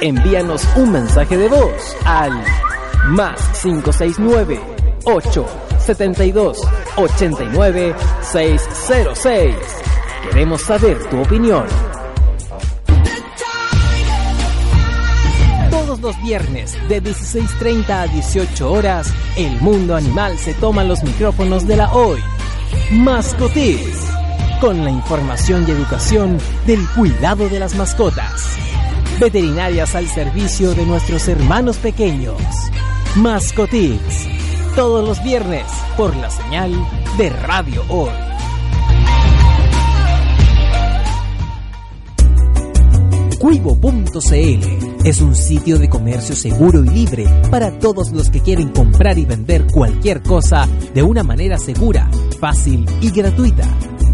A: Envíanos un mensaje de voz al más 569 872 89 606. Queremos saber tu opinión. Todos los viernes de 16.30 a 18 horas, el mundo animal se toma los micrófonos de la hoy. Mascotis, con la información y educación del cuidado de las mascotas. Veterinarias al servicio de nuestros hermanos pequeños. Mascotix, todos los viernes por la señal de Radio Hoy. Cuivo.cl es un sitio de comercio seguro y libre para todos los que quieren comprar y vender cualquier cosa de una manera segura, fácil y gratuita.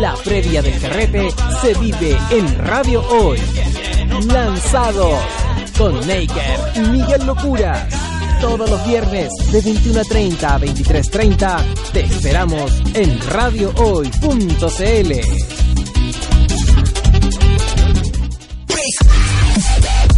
A: La previa del carrete se vive en Radio Hoy. Lanzado con Naked y Miguel Locuras. Todos los viernes de 21.30 a 23.30 te esperamos en radiohoy.cl.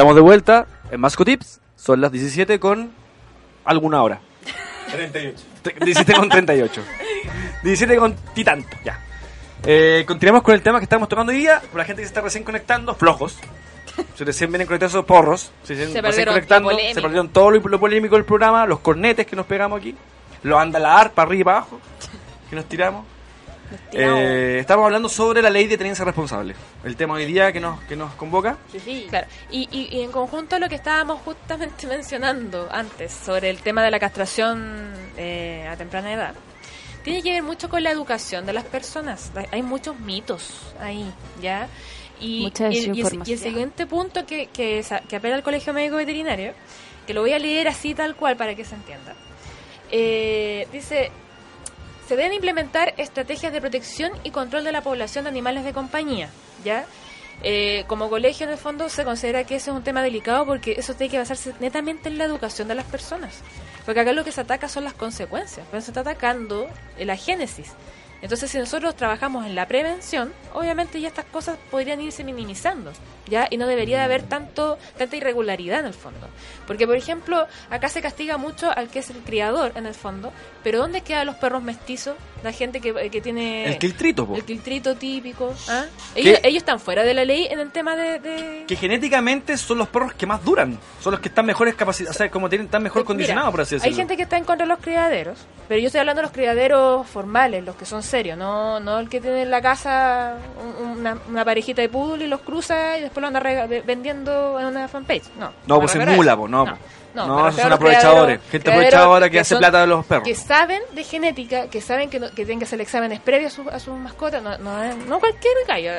B: Estamos de vuelta en Masco Tips. Son las 17 con alguna hora.
G: 38.
B: 17 con 38. 17 con titanto, ya. Eh, continuamos con el tema que estamos tocando hoy día. Para la gente que se está recién conectando, flojos. Si recién vienen conectados esos porros, si recién, recién
D: perdieron
B: conectando, se perdieron todo lo, lo polémico del programa, los cornetes que nos pegamos aquí, los andalar para arriba y para abajo, que nos tiramos. Eh, estamos hablando sobre la ley de tenencia responsable. El tema hoy día que nos, que nos convoca.
D: Claro. Y, y- y en conjunto lo que estábamos justamente mencionando antes sobre el tema de la castración eh, a temprana edad, tiene que ver mucho con la educación de las personas. Hay- muchos mitos ahí, ¿ya? Y,
C: Mucha
D: y- y el- y el, siguiente punto que, que, que apela al Colegio Médico Veterinario, que lo voy a leer así tal cual para que se entienda. Eh, dice, se deben implementar estrategias de protección y control de la población de animales de compañía, ¿ya? Eh, como colegio, en el fondo, se considera que ese es un tema delicado porque eso tiene que basarse netamente en la educación de las personas. Porque acá lo que se ataca son las consecuencias, pero se está atacando la génesis. Entonces, si nosotros trabajamos en la prevención, obviamente ya estas cosas podrían irse minimizando, ¿ya? Y no debería de haber tanto tanta irregularidad en el fondo. Porque, por ejemplo, acá se castiga mucho al que es el criador, en el fondo, pero ¿dónde quedan los perros mestizos? La gente que, que tiene...
B: El quiltrito, po.
D: El quiltrito típico, ¿ah? Ellos, ellos están fuera de la ley en el tema de... de-
B: Que genéticamente son los perros que más duran. Son los que están mejores capacitados, o sea, como tienen, están mejor
D: Mira,
B: condicionados, por así decirlo.
D: Hay gente que está en contra de los criaderos, pero yo estoy hablando de los criaderos formales, los que son serios, no, no el que tiene en la casa un- una, una parejita de poodle y los cruza y después lo anda vendiendo en una fanpage. No,
B: No, pues es mula, po, no.
D: No,
B: esos son aprovechadores. Gente aprovechadora que hace
D: son-
B: plata de los perros.
D: Que saben de genética, que saben que, no- que tienen que hacer exámenes previos a sus a sus mascotas, no, no, es- no cualquier gallo.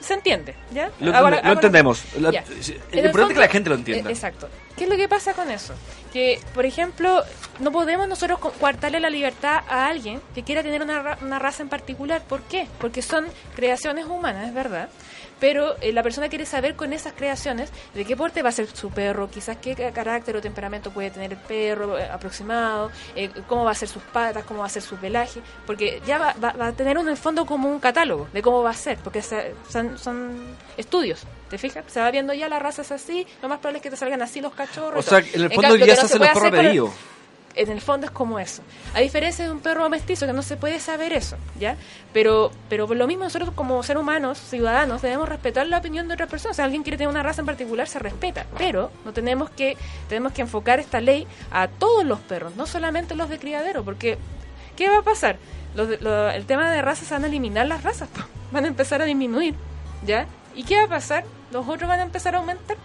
D: Se entiende, ¿ya?
B: Lo,
D: Ahora-
B: lo
D: ahora-
B: entendemos.
D: En
B: importante es que la gente lo entienda.
D: eh, Exacto. ¿Qué es lo que pasa con eso? Que, por ejemplo, no podemos nosotros co- coartarle la libertad a alguien que quiera tener una, ra- una raza en particular. ¿Por qué? Porque son creaciones humanas, es verdad. Pero eh, la persona quiere saber con esas creaciones de qué porte va a ser su perro, quizás qué ca- carácter o temperamento puede tener el perro eh, aproximado, eh, cómo va a ser sus patas, cómo va a ser su pelaje, porque ya va, va- va a tener en el fondo como un catálogo de cómo va a ser, porque se- son, son estudios, ¿te fijas? Se va viendo ya las razas así, lo más probable es que te salgan así los cachorros.
B: O sea, en el
D: En
B: fondo
D: cambio,
B: ya se
D: con el-
B: pedidos.
D: En el fondo es como eso. A diferencia de un perro mestizo que no se puede saber eso, ¿ya? Pero pero por lo mismo nosotros como seres humanos, ciudadanos, debemos respetar la opinión de otras personas. Si alguien quiere tener una raza en particular, se respeta, pero no tenemos que tenemos que enfocar esta ley a todos los perros, no solamente los de criadero, porque ¿qué va a pasar? El tema de razas se van a eliminar las razas, van a empezar a disminuir, ¿ya? ¿Y qué va a pasar? Los otros van a empezar a aumentar.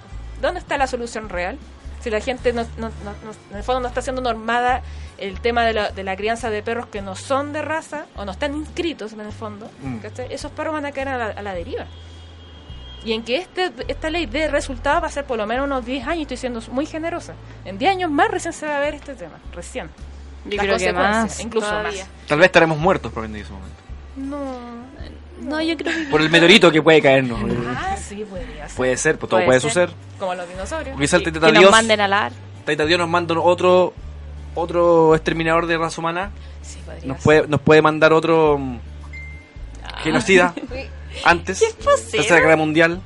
D: ¿Dónde está la solución real? Si la gente no, no- no- no- en el fondo no está siendo normada el tema de la, de la crianza de perros que no son de raza o no están inscritos en el fondo,
B: Mm.
D: ¿cachai? esos perros van a caer a la, a la deriva. Y en que este, esta ley dé resultado va a ser por lo menos unos 10 años, estoy siendo muy generosa. En 10 años más recién se va a ver este tema, recién.
C: Yo
D: Las
C: creo que más,
D: incluso
C: todavía.
D: más.
B: Tal vez estaremos muertos probablemente en ese momento.
D: No,
C: No, yo creo que...
B: Por el meteorito que puede caernos.
D: Ah, sí, podría ser.
B: Puede ser, pues todo puede, suceder.
D: Como los dinosaurios. Sí.
B: el Teta
C: Que nos
B: Dios,
C: manden a la
B: Taita Dios nos manda otro otro exterminador de raza humana.
D: Sí, podría
B: Nos
D: ser.
B: puede, nos puede mandar otro mm, genocida
D: Sí.
B: antes.
C: ¿Qué es posible?
B: Tercera Guerra Mundial.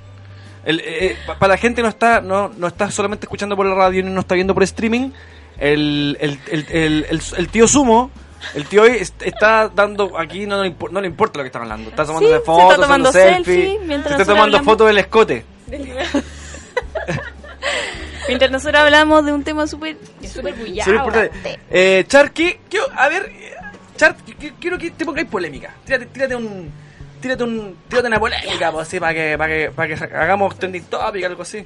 B: El, eh, eh, pa- para la gente no está no, no está solamente escuchando por la radio ni no está viendo por streaming. El, el, el, el, el- el tío Sumo, el tío hoy est- está dando aquí, no, le impo- no le importa lo que está hablando. Está tomando
C: Sí, se
B: fotos,
C: está tomando
B: haciendo
C: selfie
B: se está tomando fotos del escote.
C: Mientras nosotros hablamos de un tema súper...
D: Súper
B: importante. Eh, Char, ¿qué- qué- a ver, Char, qu- quiero que te pongáis polémica. Tírate, tírate un. Tírate un. Tírate una polémica, pues, así, para que, para que, para que hagamos trending topic, algo así.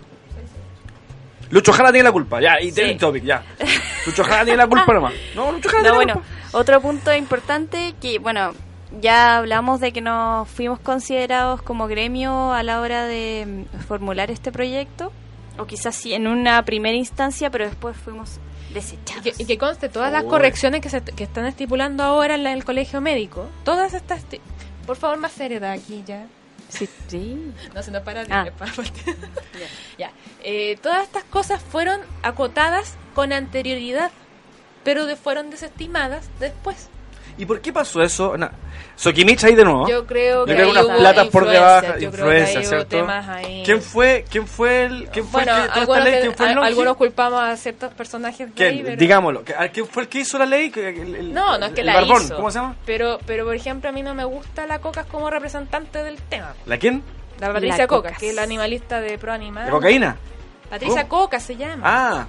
B: Lucho Jara tiene la culpa, ya, y trending topic, ya. Lucho Jara tiene la culpa nomás. No, Lucho Jara
C: No,
B: tiene
C: bueno,
B: la culpa.
C: otro punto importante que, bueno, ya hablamos de que nos fuimos considerados como gremio a la hora de mm, formular este proyecto, o quizás sí en una primera instancia, pero después fuimos
D: Y
C: desechados.
D: que, y que conste, todas las correcciones que, se, que están estipulando ahora en la- el colegio médico, todas estas... Por favor, más seriedad aquí ya.
C: Sí, sí.
D: No, se no para,
C: Ah.
D: para ya. Eh, todas estas cosas fueron acotadas con anterioridad, pero de- fueron desestimadas después.
B: ¿Y por qué pasó eso? Na- Sokimich ahí de nuevo.
D: Yo creo que
B: Yo creo
D: ahí
B: unas
D: hubo
B: platas por debajo,
D: que
B: influencia, ¿cierto? ¿Quién fue, quién fue el, quién fue
D: Bueno,
B: el que
D: algunos,
B: ley? ¿Quién fue el
D: a- algunos culpamos a ciertos personajes de
B: ¿Quién?
D: ahí, pero-
B: Digámoslo. ¿que- ¿Quién fue el que hizo la ley? Que- el- el-
D: No, no es que
B: el
D: la
B: barbón,
D: hizo.
B: ¿Cómo se llama?
D: Pero, pero por ejemplo, a mí no me gusta la Cocas como representante del tema.
B: ¿La quién?
D: La Patricia
C: La
D: Cocas,
C: Cocas.
D: que es la animalista de Pro Animal.
B: ¿La cocaína?
D: Patricia
B: ¿Cómo?
D: Cocas se llama.
B: Ah,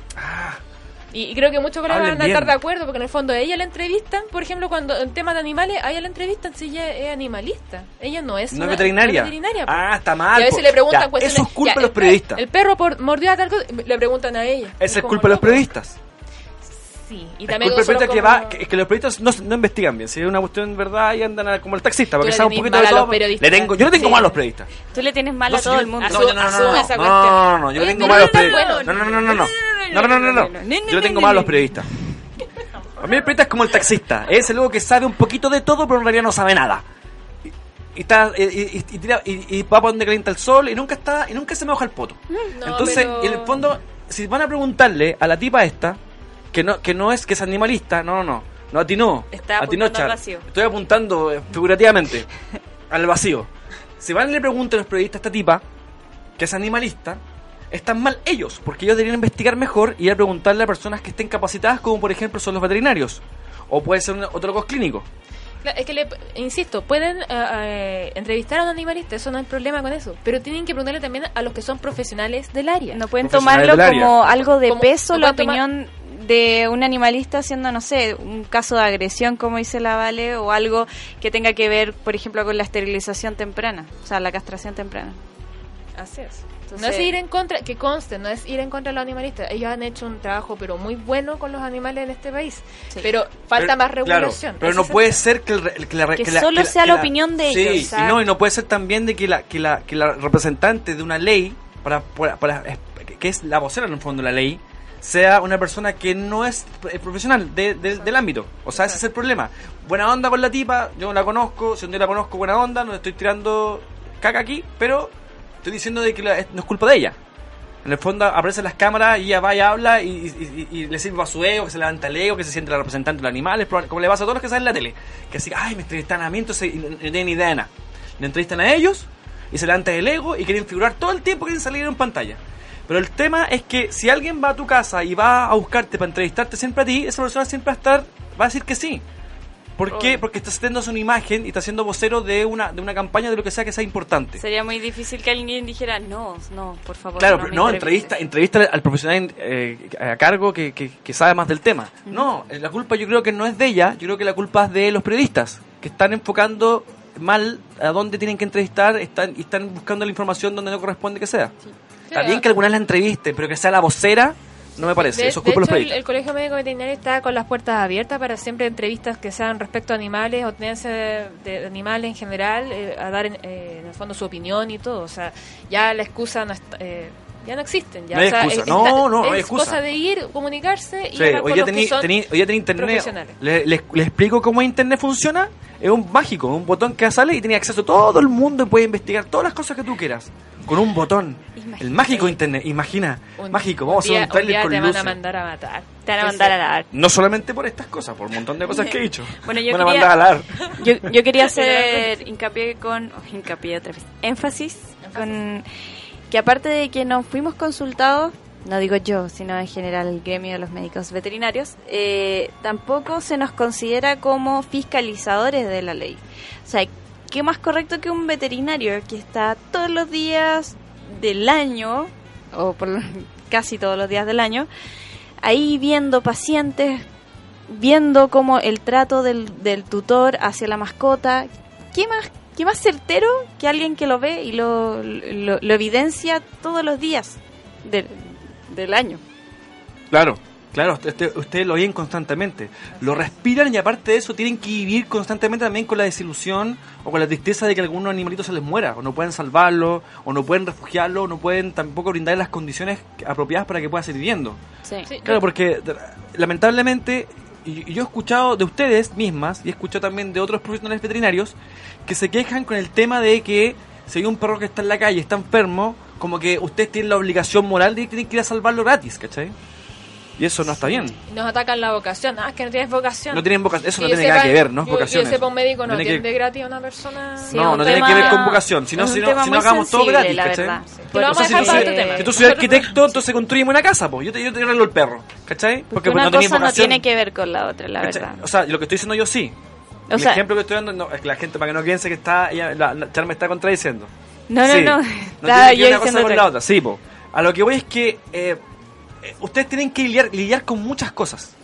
D: Y, y creo que muchos colegas van a estar de acuerdo, porque en el fondo a ella la entrevistan, por ejemplo, cuando en temas de animales, a ella la entrevistan si ella es animalista. Ella no es,
B: no
D: una-
B: veterinaria.
D: no es veterinaria.
B: Ah, está
D: Y
B: mal.
D: a veces
B: po.
D: le preguntan
B: Ya,
D: cuestiones.
B: Eso es culpa de los periodistas.
D: El perro por, mordió a tal cosa, le preguntan a ella.
B: Esa es culpa de los periodistas.
D: Sí, y
B: Es
D: también
B: culpa
D: solo
B: periodista que, va, que, que los periodistas no, no investigan bien. Si es una cuestión en verdad, ahí andan a- como el taxista, porque
D: le
B: sabe un poquito de
D: a
B: todo. Le tengo, yo le tengo
D: Sí.
B: mal a los periodistas.
C: Tú le tienes mal
B: No,
C: a todo
B: yo-
C: el mundo.
B: No, no, no, no, no,
D: esa
B: no, no, no, yo le tengo
D: pero
B: mal a los
D: no es tan
B: periodistas. No, no, no, no, no. No, no, no, no, no. Yo le tengo mal a los periodistas. A mí el periodista es como el taxista. Es el que sabe un poquito de todo, pero en realidad no sabe nada. Y, y está, y, y- y tira- y- y va para donde calienta el sol y nunca está y nunca se moja el poto.
D: No,
B: Entonces,
D: pero-
B: en el fondo, si van a preguntarle a la tipa esta, que no, que no es que es animalista, no, no, no, no atinó.
C: Está
B: atinó
C: apuntando al
B: Char.
C: vacío.
B: Estoy apuntando eh, figurativamente al vacío. Si van y le preguntan a los periodistas a esta tipa, que es animalista, están mal ellos, porque ellos deberían investigar mejor y ir a preguntarle a personas que estén capacitadas, como por ejemplo son los veterinarios, o puede ser un- otro cos clínico.
D: Claro, Es que, le, insisto, pueden eh, eh, entrevistar a un animalista, eso no hay problema con eso. Pero tienen que preguntarle también a los que son profesionales del área.
C: No pueden tomarlo
B: área.
C: como algo de
D: Como-
C: peso
D: no
C: la
D: tomar-
C: opinión de un animalista haciendo, no sé, un caso de agresión, como dice la Vale, o algo que tenga que ver, por ejemplo, con la esterilización temprana, o sea, la castración temprana.
D: Así es. no
C: Entonces-
D: es ir en contra, que conste, no es ir en contra de los animalistas. Ellos han hecho un trabajo, pero muy bueno con los animales en este país.
C: Sí.
D: Pero falta
B: Pero-
D: más
B: claro,
D: regulación.
B: pero no puede ser que, el re- que la,
C: Que
B: la-
C: solo sea
B: que
C: la opinión de
B: sí,
C: ellos,
B: y
C: exacto.
B: no, y no puede ser también de que la, que la, que la representante de una ley, para, para, para- que es la vocera en el fondo de la ley, sea una persona que no es eh, profesional de- de- del ámbito. O sea, ese es el problema. Buena onda con la tipa, yo la conozco, si un la conozco, buena onda, no estoy tirando caca aquí, pero estoy diciendo de que la- no es culpa de ella. En el fondo aparecen las cámaras y ella va y habla y, y- le sirve a su ego, que se levanta el ego, que se siente la representante de los animales, como le pasa a todos los que salen en la tele. Que así, ay, me entrevistan a mí, entonces no tienen idea de nada. Le entrevistan a ellos y se levanta el ego y quieren figurar todo el tiempo, quieren salir en pantalla. Pero el tema es que si alguien va a tu casa y va a buscarte para entrevistarte siempre a ti, esa persona siempre va a estar, va a decir que sí. ¿Por qué? Porque está haciendo una imagen y está siendo vocero de una, de una campaña de lo que sea que sea importante.
C: Sería muy difícil que alguien dijera, no, no, por favor.
B: Claro,
C: no,
B: pero
C: me
B: no,
C: entrevistes".
B: entrevista, entrevista al profesional eh, a cargo que, que- que sabe más del tema. No, eh, la culpa yo creo que no es de ella, yo creo que la culpa es de los periodistas, que están enfocando mal a dónde tienen que entrevistar están, y están buscando la información donde no corresponde que sea. Está bien que algunas la entreviste, pero que sea la vocera, no me parece.
D: De,
B: Eso es
D: de
B: los
D: el, el Colegio Médico Veterinario está con las puertas abiertas para siempre entrevistas que sean respecto a animales o tenencia de, de animales en general, eh, a dar en, eh, en el fondo su opinión y todo. O sea, ya la excusa no está, eh, ya no existen. Ya,
B: No hay
D: o sea,
B: excusa.
D: es-
B: No,
D: está-
B: no, no hay
D: es
B: excusa.
D: cosa de ir, comunicarse y
B: Sí, hoy ya tení,
D: son
B: tení- hoy ya tení internet. Le- explico cómo internet funciona. Es un mágico, un botón que sale y tiene acceso a todo el mundo y puede investigar todas las cosas que tú quieras. Con un botón. El mágico internet, imagina.
D: Un-
B: mágico, vamos a hacer un trailer
D: día
B: con
D: te van a mandar a matar.
C: Te van a mandar a la
B: No solamente por estas cosas, por un montón de cosas que he dicho.
C: Bueno, yo
B: Van a
C: quería,
B: mandar a
C: yo, yo quería hacer hincapié con, oh, hincapié otra vez, énfasis, con que aparte de que nos fuimos consultados, no digo yo, sino en general el gremio de los médicos veterinarios, eh, tampoco se nos considera como fiscalizadores de la ley. O sea, ¿qué más correcto que un veterinario que está todos los días del año, o por casi todos los días del año, ahí viendo pacientes, viendo como el trato del, del tutor hacia la mascota, ¿qué más, qué más certero que alguien que lo ve y lo, lo, lo evidencia todos los días del, del año?
B: Claro, claro, usted- ustedes lo oyen constantemente. Lo respiran y aparte de eso tienen que vivir constantemente también con la desilusión o con la tristeza de que algunos animalitos se les muera, o no pueden salvarlo, o no pueden refugiarlo, o no pueden tampoco brindarle las condiciones apropiadas para que pueda seguir viviendo.
C: Sí.
B: Claro, porque lamentablemente, y yo he escuchado de ustedes mismas, y he escuchado también de otros profesionales veterinarios, que se quejan con el tema de que si hay un perro que está en la calle, está enfermo, como que ustedes tienen la obligación moral de que tienen que ir a salvarlo gratis, ¿cachai? Y eso no está bien.
D: Nos atacan la vocación. Ah, es que no tienes vocación.
B: No tienen vocación, eso
D: Que
B: no tiene nada que ver, no es
D: yo-
B: vocación
D: sepa un médico no
B: Tiene que-
D: atiende gratis a una persona.
C: Sí,
B: no,
C: un
B: no tiene que ver con vocación, si no, si no, si no hagamos todo gratis,
C: la
B: ¿cachai?
D: Lo vamos a
B: Entonces, si
D: para
B: tú-
D: otro tema.
B: Si tú soy arquitecto, entonces construimos una casa, pues. Yo te, yo te el perro, ¿cachai?
C: Porque
B: pues,
C: una
B: no
C: cosa no tiene que ver con la otra, la verdad.
B: O sea, lo que estoy diciendo yo sí.
C: O
B: el ejemplo que estoy dando no, es que la gente, para que no piense que está, ella, la, la Char me está contradiciendo.
C: No, no,
B: Sí.
C: no.
B: No tiene que
C: yo
B: ver una cosa
C: diciendo
B: con la otra, sí, po. A lo que voy es que eh, ustedes tienen que lidiar, lidiar con muchas cosas.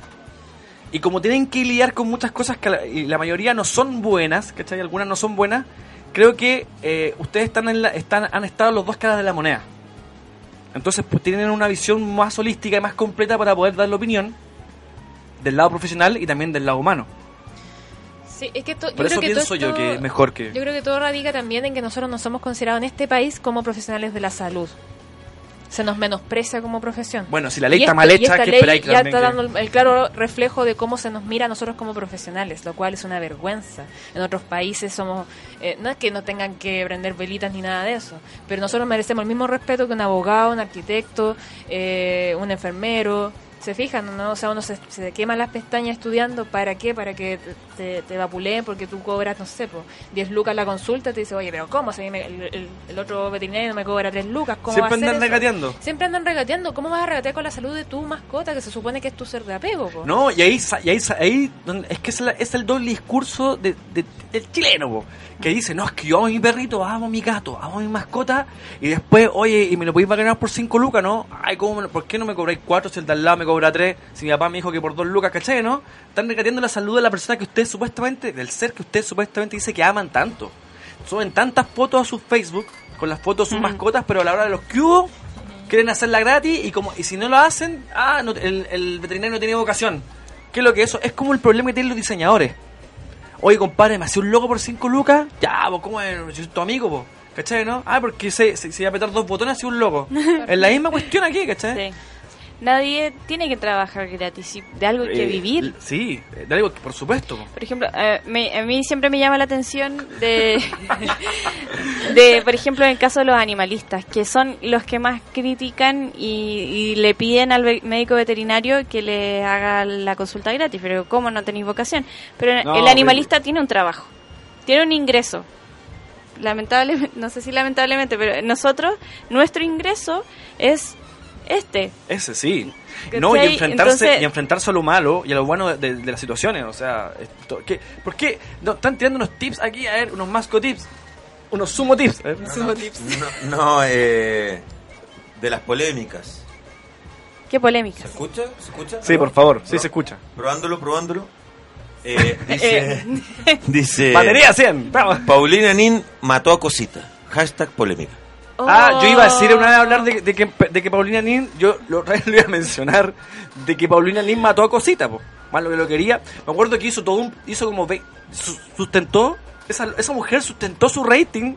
B: Y como tienen que lidiar con muchas cosas que la, y la mayoría no son buenas, ¿cachai? Algunas no son buenas, creo que eh, ustedes están en la, están, han estado los dos caras de la moneda. Entonces, pues tienen una visión más holística y más completa para poder dar la opinión del lado profesional y también del lado humano.
D: Sí, es que to- yo
B: Por eso
D: creo que
B: pienso
D: todo
B: yo que es mejor que...
D: Yo creo que todo radica también en que nosotros no somos considerados en este país como profesionales de la salud. Se nos menosprecia como profesión.
B: Bueno, si la ley
D: Y
B: está
D: esta-
B: mal hecha, ¿qué esperáis que
D: ya está dando el, el claro reflejo de cómo se nos mira a nosotros como profesionales, lo cual es una vergüenza. En otros países somos, eh, no es que no tengan que prender velitas ni nada de eso, pero nosotros merecemos el mismo respeto que un abogado, un arquitecto, eh, un enfermero. Se fijan, ¿no? O sea, uno se, se quema las pestañas estudiando, ¿para qué? Para que te, te, vapuleen porque tú cobras, no sé, po, 10 lucas la consulta, te dice, oye, pero ¿cómo? Si me- el, el- el otro veterinario me cobra 3 lucas, ¿cómo
B: Siempre
D: va a
B: andan
D: eso?
B: regateando.
D: Siempre andan regateando. ¿Cómo vas a regatear con la salud de tu mascota que se supone que es tu ser de apego? po?
B: No, y ahí, y ahí, ahí es que es, la- es el doble discurso de, de- del chileno, po, que dice, no, es que yo amo a mi perrito, amo a mi gato, amo a mi mascota, y después, oye, y me lo podéis ganar por 5 lucas, ¿no? Ay, ¿cómo ¿por qué no me cobráis 4 si el de al lado me cobra 3? Si mi papá me dijo que por 2 lucas, ¿cachai, no? Están regateando la salud de la persona que usted supuestamente, del ser que usted supuestamente dice que aman tanto. Suben tantas fotos a su Facebook con las fotos de sus mascotas, pero a la hora de los que hubo, quieren hacerla gratis y como y si no lo hacen, ah, no, el, el veterinario no tiene vocación. ¿Qué es lo que eso? Es como el problema que tienen los diseñadores. Oye, compadre, me hacía un logo por 5 lucas. Ya, pues, ¿cómo es? Yo soy tu amigo, pues. ¿Cachai, no? Ah, porque se, se, se iba a apretar dos botones hacía un logo. es la misma cuestión aquí, ¿cachai?
C: Sí. Nadie tiene que trabajar gratis, de algo hay que
B: Eh,
C: vivir.
B: Sí, de algo que, por supuesto. po.
C: Por ejemplo, eh, me- a mí siempre me llama la atención de, de, por ejemplo, en el caso de los animalistas, que son los que más critican y, y le piden al ve- médico veterinario que le haga la consulta gratis. Pero ¿cómo no tenéis vocación? Pero
B: No,
C: el animalista tiene un trabajo, tiene un ingreso. Lamentablemente, no sé si lamentablemente, pero nosotros, nuestro ingreso es este.
B: Ese sí. No, y enfrentarse,
C: Entonces-
B: y enfrentarse a lo malo y a lo bueno de, de las situaciones. O sea, esto, ¿qué, ¿por qué? No, están tirando unos tips aquí, a ver, unos masco tips. Unos sumo tips.
J: No, no, eh, de las polémicas.
C: Qué polémica.
J: ¿Se escucha? ¿Se escucha?
B: Sí, por favor, sí se escucha.
J: Probándolo, probándolo. Eh, dice, dice
B: Batería 100, vamos.
J: Paulina Nin mató a Cosita. Hashtag polémica.
B: Ah, yo iba a decir una vez hablar de, de que, de que Paulina Nin, yo lo, lo iba a mencionar, de que Paulina Nin mató a Cosita, po. más lo que lo quería. Me acuerdo que hizo todo un, hizo como, ve- su- sustentó, esa, esa mujer sustentó su rating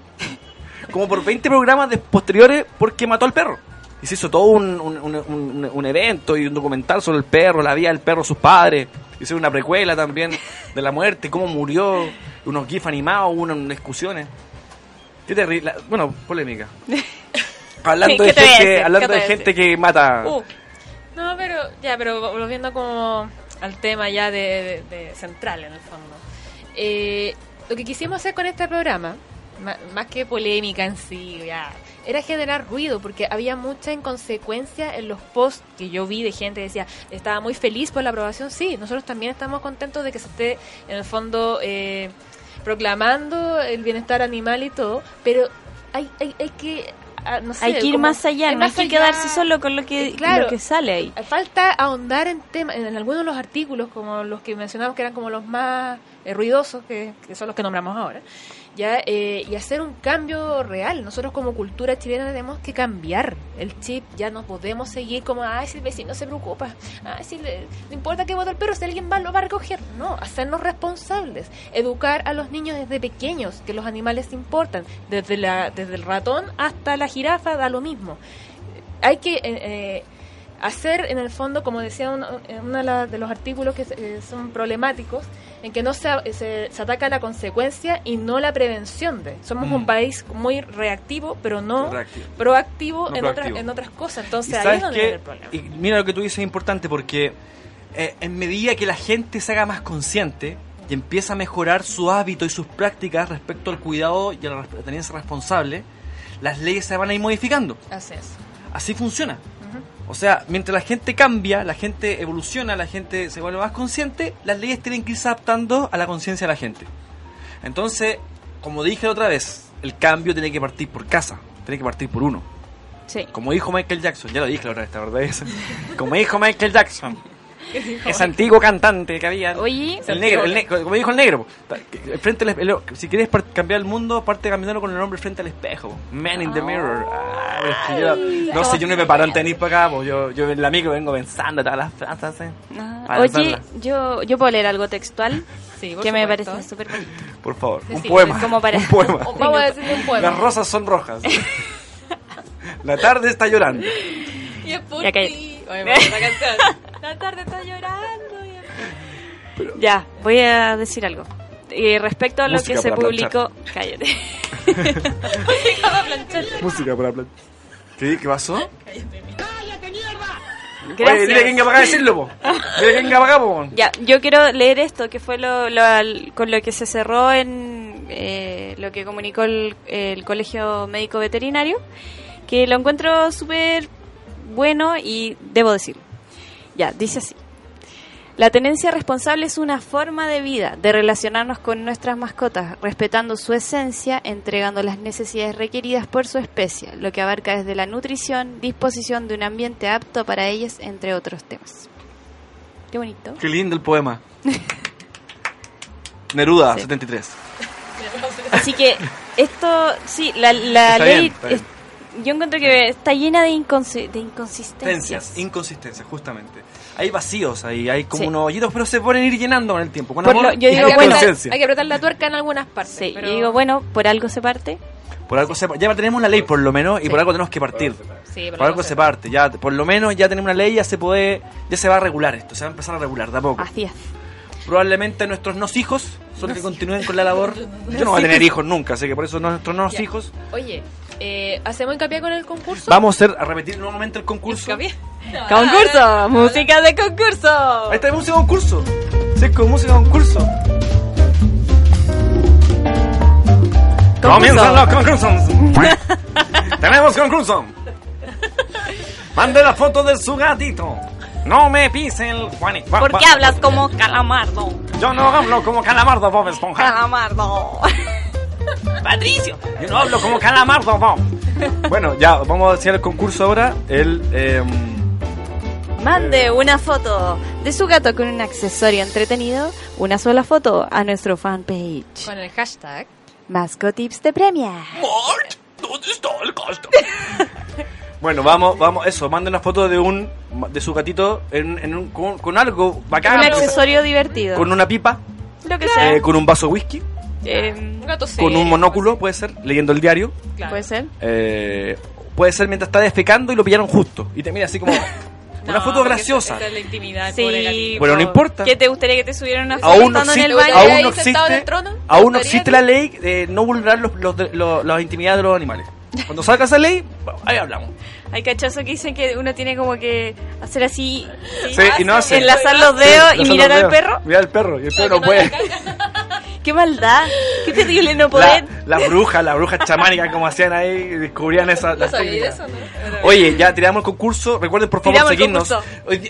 B: como por 20 programas de posteriores porque mató al perro. Y se hizo todo un, un, un- un- un evento y un documental sobre el perro, la vida del perro, sus padres. Hicieron una precuela también de la muerte, cómo murió, unos gifs animados, unas discusiones. Qué terrible. Bueno, polémica. Hablando
D: ¿Qué
B: de gente, hablando
D: ¿Qué
B: de gente que mata.
D: Uh, no, pero ya, pero volviendo como al tema ya de, de- de central en el fondo. Eh, lo que quisimos hacer con este programa, ma- más que polémica en sí, ya, era generar ruido, porque había mucha inconsecuencia en los posts que yo vi de gente que decía, estaba muy feliz por la aprobación. Sí, nosotros también estamos contentos de que se esté, en el fondo, eh, proclamando el bienestar animal y todo, pero hay, hay, hay que... ah, no sé,
C: hay que ir
D: como-
C: más allá, no
D: más
C: hay que
D: allá.
C: quedarse solo con lo que,
D: Eh, claro.
C: lo que sale ahí.
D: Falta ahondar en temas, en algunos de los artículos, como los que mencionamos que eran como los más eh, ruidosos, que, que son los que nombramos ahora, ya eh, y hacer un cambio real. Nosotros como cultura chilena tenemos que cambiar el chip, ya no podemos seguir como, ay, si el vecino se preocupa, ay, si le- no importa que vote el perro, si alguien va, lo va a recoger. No, hacernos responsables, educar a los niños desde pequeños, que los animales importan, desde, la, desde el ratón hasta la jirafa da lo mismo. Hay que eh, eh, hacer en el fondo, como decía uno, en uno de, los artículos que eh, son problemáticos, en que no se, se, se ataca la consecuencia y no la prevención de. Somos
B: Mm.
D: un país muy reactivo, pero no
B: Reactivo.
D: proactivo,
B: No
D: en,
B: proactivo.
D: Otras, en otras cosas.
B: ¿Y
D: Entonces ahí es donde viene el problema.
B: Y mira lo que tú dices es importante porque eh, en medida que la gente se haga más consciente y empieza a mejorar su hábito y sus prácticas respecto al cuidado y a la tenencia responsable, las leyes se van a ir modificando.
D: Así es.
B: Así funciona. O sea, mientras la gente cambia, la gente evoluciona, la gente se vuelve más consciente, las leyes tienen que irse adaptando a la conciencia de la gente. Entonces, como dije la otra vez, el cambio tiene que partir por casa, tiene que partir por uno.
C: Sí.
B: Como dijo Michael Jackson, ya lo dije la otra vez, ¿te acordás de eso? Como dijo Michael Jackson, ese antiguo cantante que había.
C: Oye,
B: El negro, el ne- como dijo el negro, frente al espe- el- si quieres cambiar el mundo, parte caminando con el hombre frente al espejo. Man in the mirror. Ah, pero es que yo- no sé, yo no me paro en tenis para acá, yo, yo en la micro vengo pensando todas las frases. ¿eh?
C: Ah, Oye, yo, yo puedo leer algo textual
D: Sí,
C: que me parece súper bonito.
B: Por favor, un
C: Sí,
B: poema.
C: como para-
B: Un poema.
D: Vamos a decirle un poema.
B: Las rosas son rojas. la tarde está llorando.
D: Y es por ti. Oye, la canción. La tarde
C: Ya, voy a decir algo. Respecto a lo
B: Música
C: que se
B: para
C: publicó. Cállate.
B: Música para hablar. ¿Qué? ¿Qué pasó?
C: Gracias.
B: Oye, dile que venga para decirlo, po. Dile que venga para po.
C: Ya, yo quiero leer esto, que fue lo, lo al- con lo que se cerró en eh, lo que comunicó el, el Colegio Médico Veterinario, que lo encuentro súper bueno y debo decirlo. Ya, dice así. La tenencia responsable es una forma de vida, de relacionarnos con nuestras mascotas, respetando su esencia, entregando las necesidades requeridas por su especie, lo que abarca desde la nutrición, disposición de un ambiente apto para ellas, entre otros temas. Qué bonito.
B: Qué lindo el poema. Neruda, 73.
C: Así que esto, sí, la, la
B: Está
C: ley,
B: bien, está bien.
C: es- yo encuentro que está llena de, de. Inconsistencias,
B: inconsistencias, justamente. Hay vacíos ahí, hay como
C: Sí.
B: unos hoyitos, pero se pueden ir llenando con el tiempo. Con amor
C: lo- yo digo,
B: con
C: bueno.
D: Hay que apretar la tuerca en algunas partes.
C: Sí,
D: pero-
C: y digo, bueno, por algo se parte.
B: Por algo se, ya tenemos la ley por lo menos y
C: Sí.
B: por algo tenemos que partir.
D: Sí,
B: Por algo se parte, ya por lo menos ya tenemos una ley, ya se puede, ya se va a regular esto, se va a empezar a regular de a poco.
C: Así es.
B: Probablemente nuestros no hijos son los que continúen con la labor. Yo no voy a tener hijos nunca, así que por eso nuestros no
D: Ya.
B: hijos.
D: Oye, eh, ¿hacemos hincapié con el concurso?
B: Vamos a, hacer, a repetir nuevamente el concurso.
D: ¿Hincapié?
C: ¡Concurso! ¡Música de concurso!
B: Ahí está música concurso. Sí, con música concurso. Comienzan los concursos. Tenemos concurso. Mande la foto de su gatito. No me pise el Juanito.
C: ¿Por qué hablas como calamardo?
B: Yo no hablo como calamardo, Bob Esponja.
C: Calamardo.
B: Patricio. Yo no hablo como calamardo, Bob. Bueno, ya, vamos a hacer el concurso ahora. El, eh,
C: Mande una foto de su gato con un accesorio entretenido, una sola foto a nuestro fanpage.
D: Con el hashtag.
C: Mascotips de premia.
B: ¿Dónde está el gasto? Bueno, vamos, vamos, eso, manden una foto de un de su gatito en, en un- con, con algo bacán.
C: Un accesorio divertido.
B: Con una pipa,
C: Lo que sea.
B: eh, con un vaso de whisky,
C: Eh,
D: Un gato
B: con un monóculo, puede ser, leyendo el diario.
D: claro.
C: Puede ser.
B: Eh, puede ser mientras está defecando y lo pillaron justo. Y te mira así como una
D: No,
B: foto graciosa.
D: esa es la intimidad, pobre
C: Sí.
B: Bueno, no importa.
C: ¿Qué te gustaría que te subieran una foto
B: Aún no
C: en
B: existe,
C: el baño?
D: ¿Estaría
B: aún no
D: ahí sentado en
B: existe,
D: el trono?
B: aún no
D: ¿Estaría
B: existe la ley de no vulnerar los, los, los- las intimidades de los animales. Cuando salga esa ley, ahí hablamos.
C: Hay cachazo que dicen que uno tiene como que hacer así,
B: Sí, y no hace.
C: enlazar los dedos
B: Sí,
C: y mirar al perro.
B: Mirar al perro y el perro no puede.
D: La.
C: Qué maldad, qué terrible no
B: La,
C: poder.
B: las brujas, las brujas chamánicas como hacían ahí, descubrían esa
D: No eso, ¿no?
B: Oye, ya tiramos el concurso. Recuerden por favor
C: Tiramos
B: seguirnos.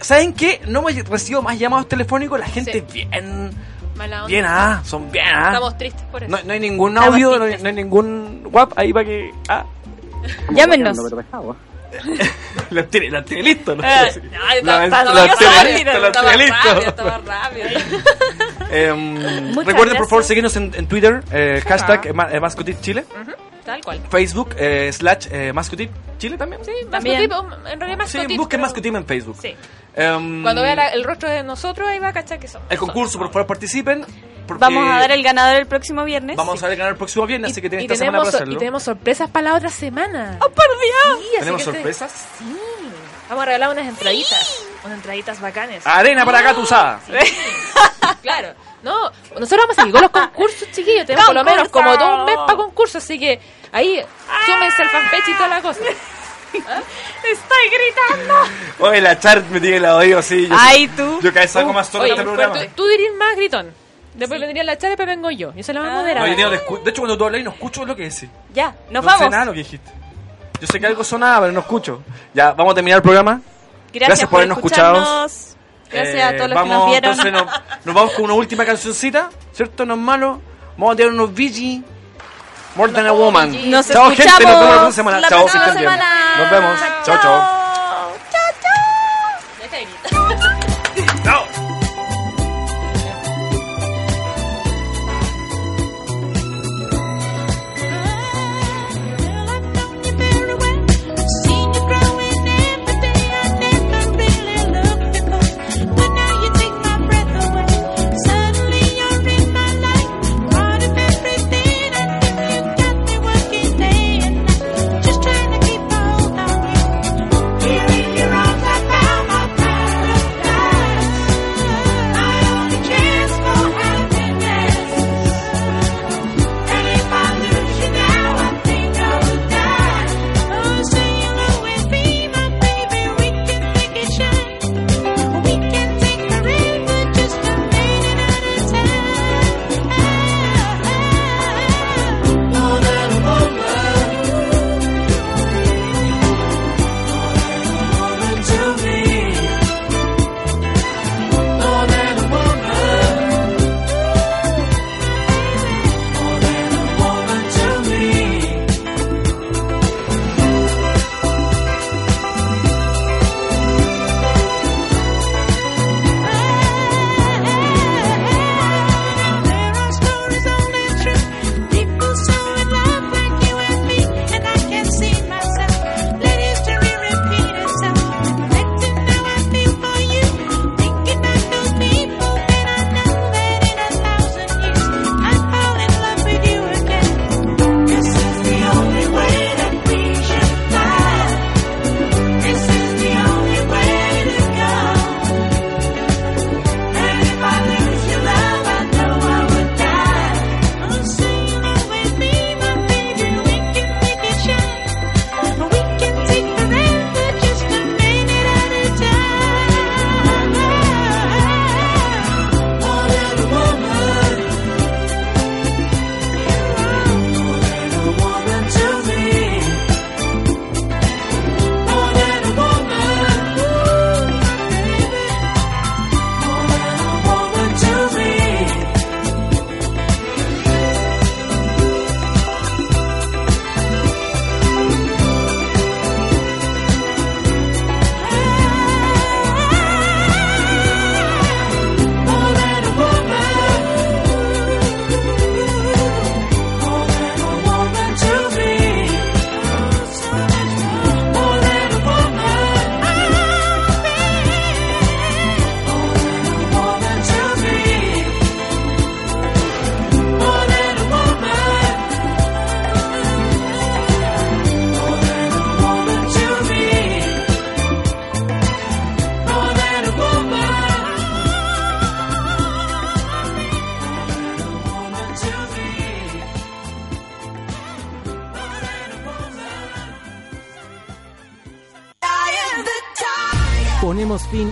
B: ¿Saben qué? No hemos recibido más llamados telefónicos. La gente
D: Sí.
B: bien,
D: Mala onda.
B: bien, ah, son bien, ah.
D: Estamos tristes por eso.
B: No, no hay ningún
C: Estamos
B: audio, no hay, no hay ningún WhatsApp ahí para que. Ah,
C: Llámenos.
F: Pero pesado.
B: lo tiene, lo tiene listo. Lo,
C: Eh,
D: Ay,
B: lo-
D: está-
B: lo
D: está-
B: tiene listo, lo
D: estaba
B: tiene
D: rápido,
B: listo. Em, recuerden por favor seguirnos en, en Twitter, eh, hashtag
D: Tal cual.
B: Facebook, eh, slash eh, Chile también.
D: Sí,
C: También.
D: mascotip, en realidad
B: Sí,
D: mascotip.
B: busquen
D: pero-
B: en Facebook.
D: Sí.
B: Em,
D: Cuando vea la- el rostro de nosotros, ahí va a cachar que son.
B: el concurso, por favor participen.
C: Vamos a dar el ganador el próximo viernes.
B: Vamos a ver el canal el próximo viernes, así que tienen
D: y
B: esta semana
D: tenemos,
B: para
D: y
B: hacerlo.
D: tenemos sorpresas para la otra semana.
C: ¡Oh, por Dios!
D: Sí,
B: ¿Tenemos
D: te-
B: sorpresas?
D: Sí.
K: Vamos a regalar unas entraditas. Unas entraditas bacanes.
B: Arena para acá, tú sabes.
K: claro. No, nosotros vamos a seguir con los concursos, chiquillos. Tenemos por lo menos como todo un mes para concursos, así que ahí súmense al fanpage y toda la cosa.
C: Estoy gritando.
B: Oye, la chart me tiene el oído así. Yo,
C: Ay, tú.
B: Yo cada vez saco más solo este programa.
K: tú, tú dirías más gritón. Después le dirías la charla y después vengo yo. Y se la va a moderar.
B: Tío, te escu- de hecho, cuando tú hablas no escucho lo que decís.
C: Ya, nos
B: no sé
C: vamos.
B: nada lo que dijiste. Yo sé que algo sonaba, pero no escucho. Ya, vamos a terminar el programa.
C: Gracias,
B: por habernos escuchado.
C: Gracias a
B: Eh,
C: todos los
B: vamos,
C: que nos vieron.
B: Entonces nos, nos vamos con una última cancioncita, ¿cierto? No es malo. Vamos a tirar unos VG. More than a woman.
C: Nos
B: chao, gente. Nos vemos la próxima
C: escuchamos
B: semana.
C: la
B: chao,
C: próxima semana.
B: Nos vemos. Chao, chao.
K: Deja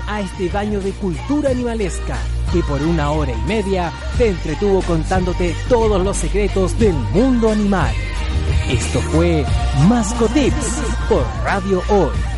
A: a este baño de cultura animalesca que por una hora y media te entretuvo contándote todos los secretos del mundo animal. Esto fue Mascotips por Radio Hoy.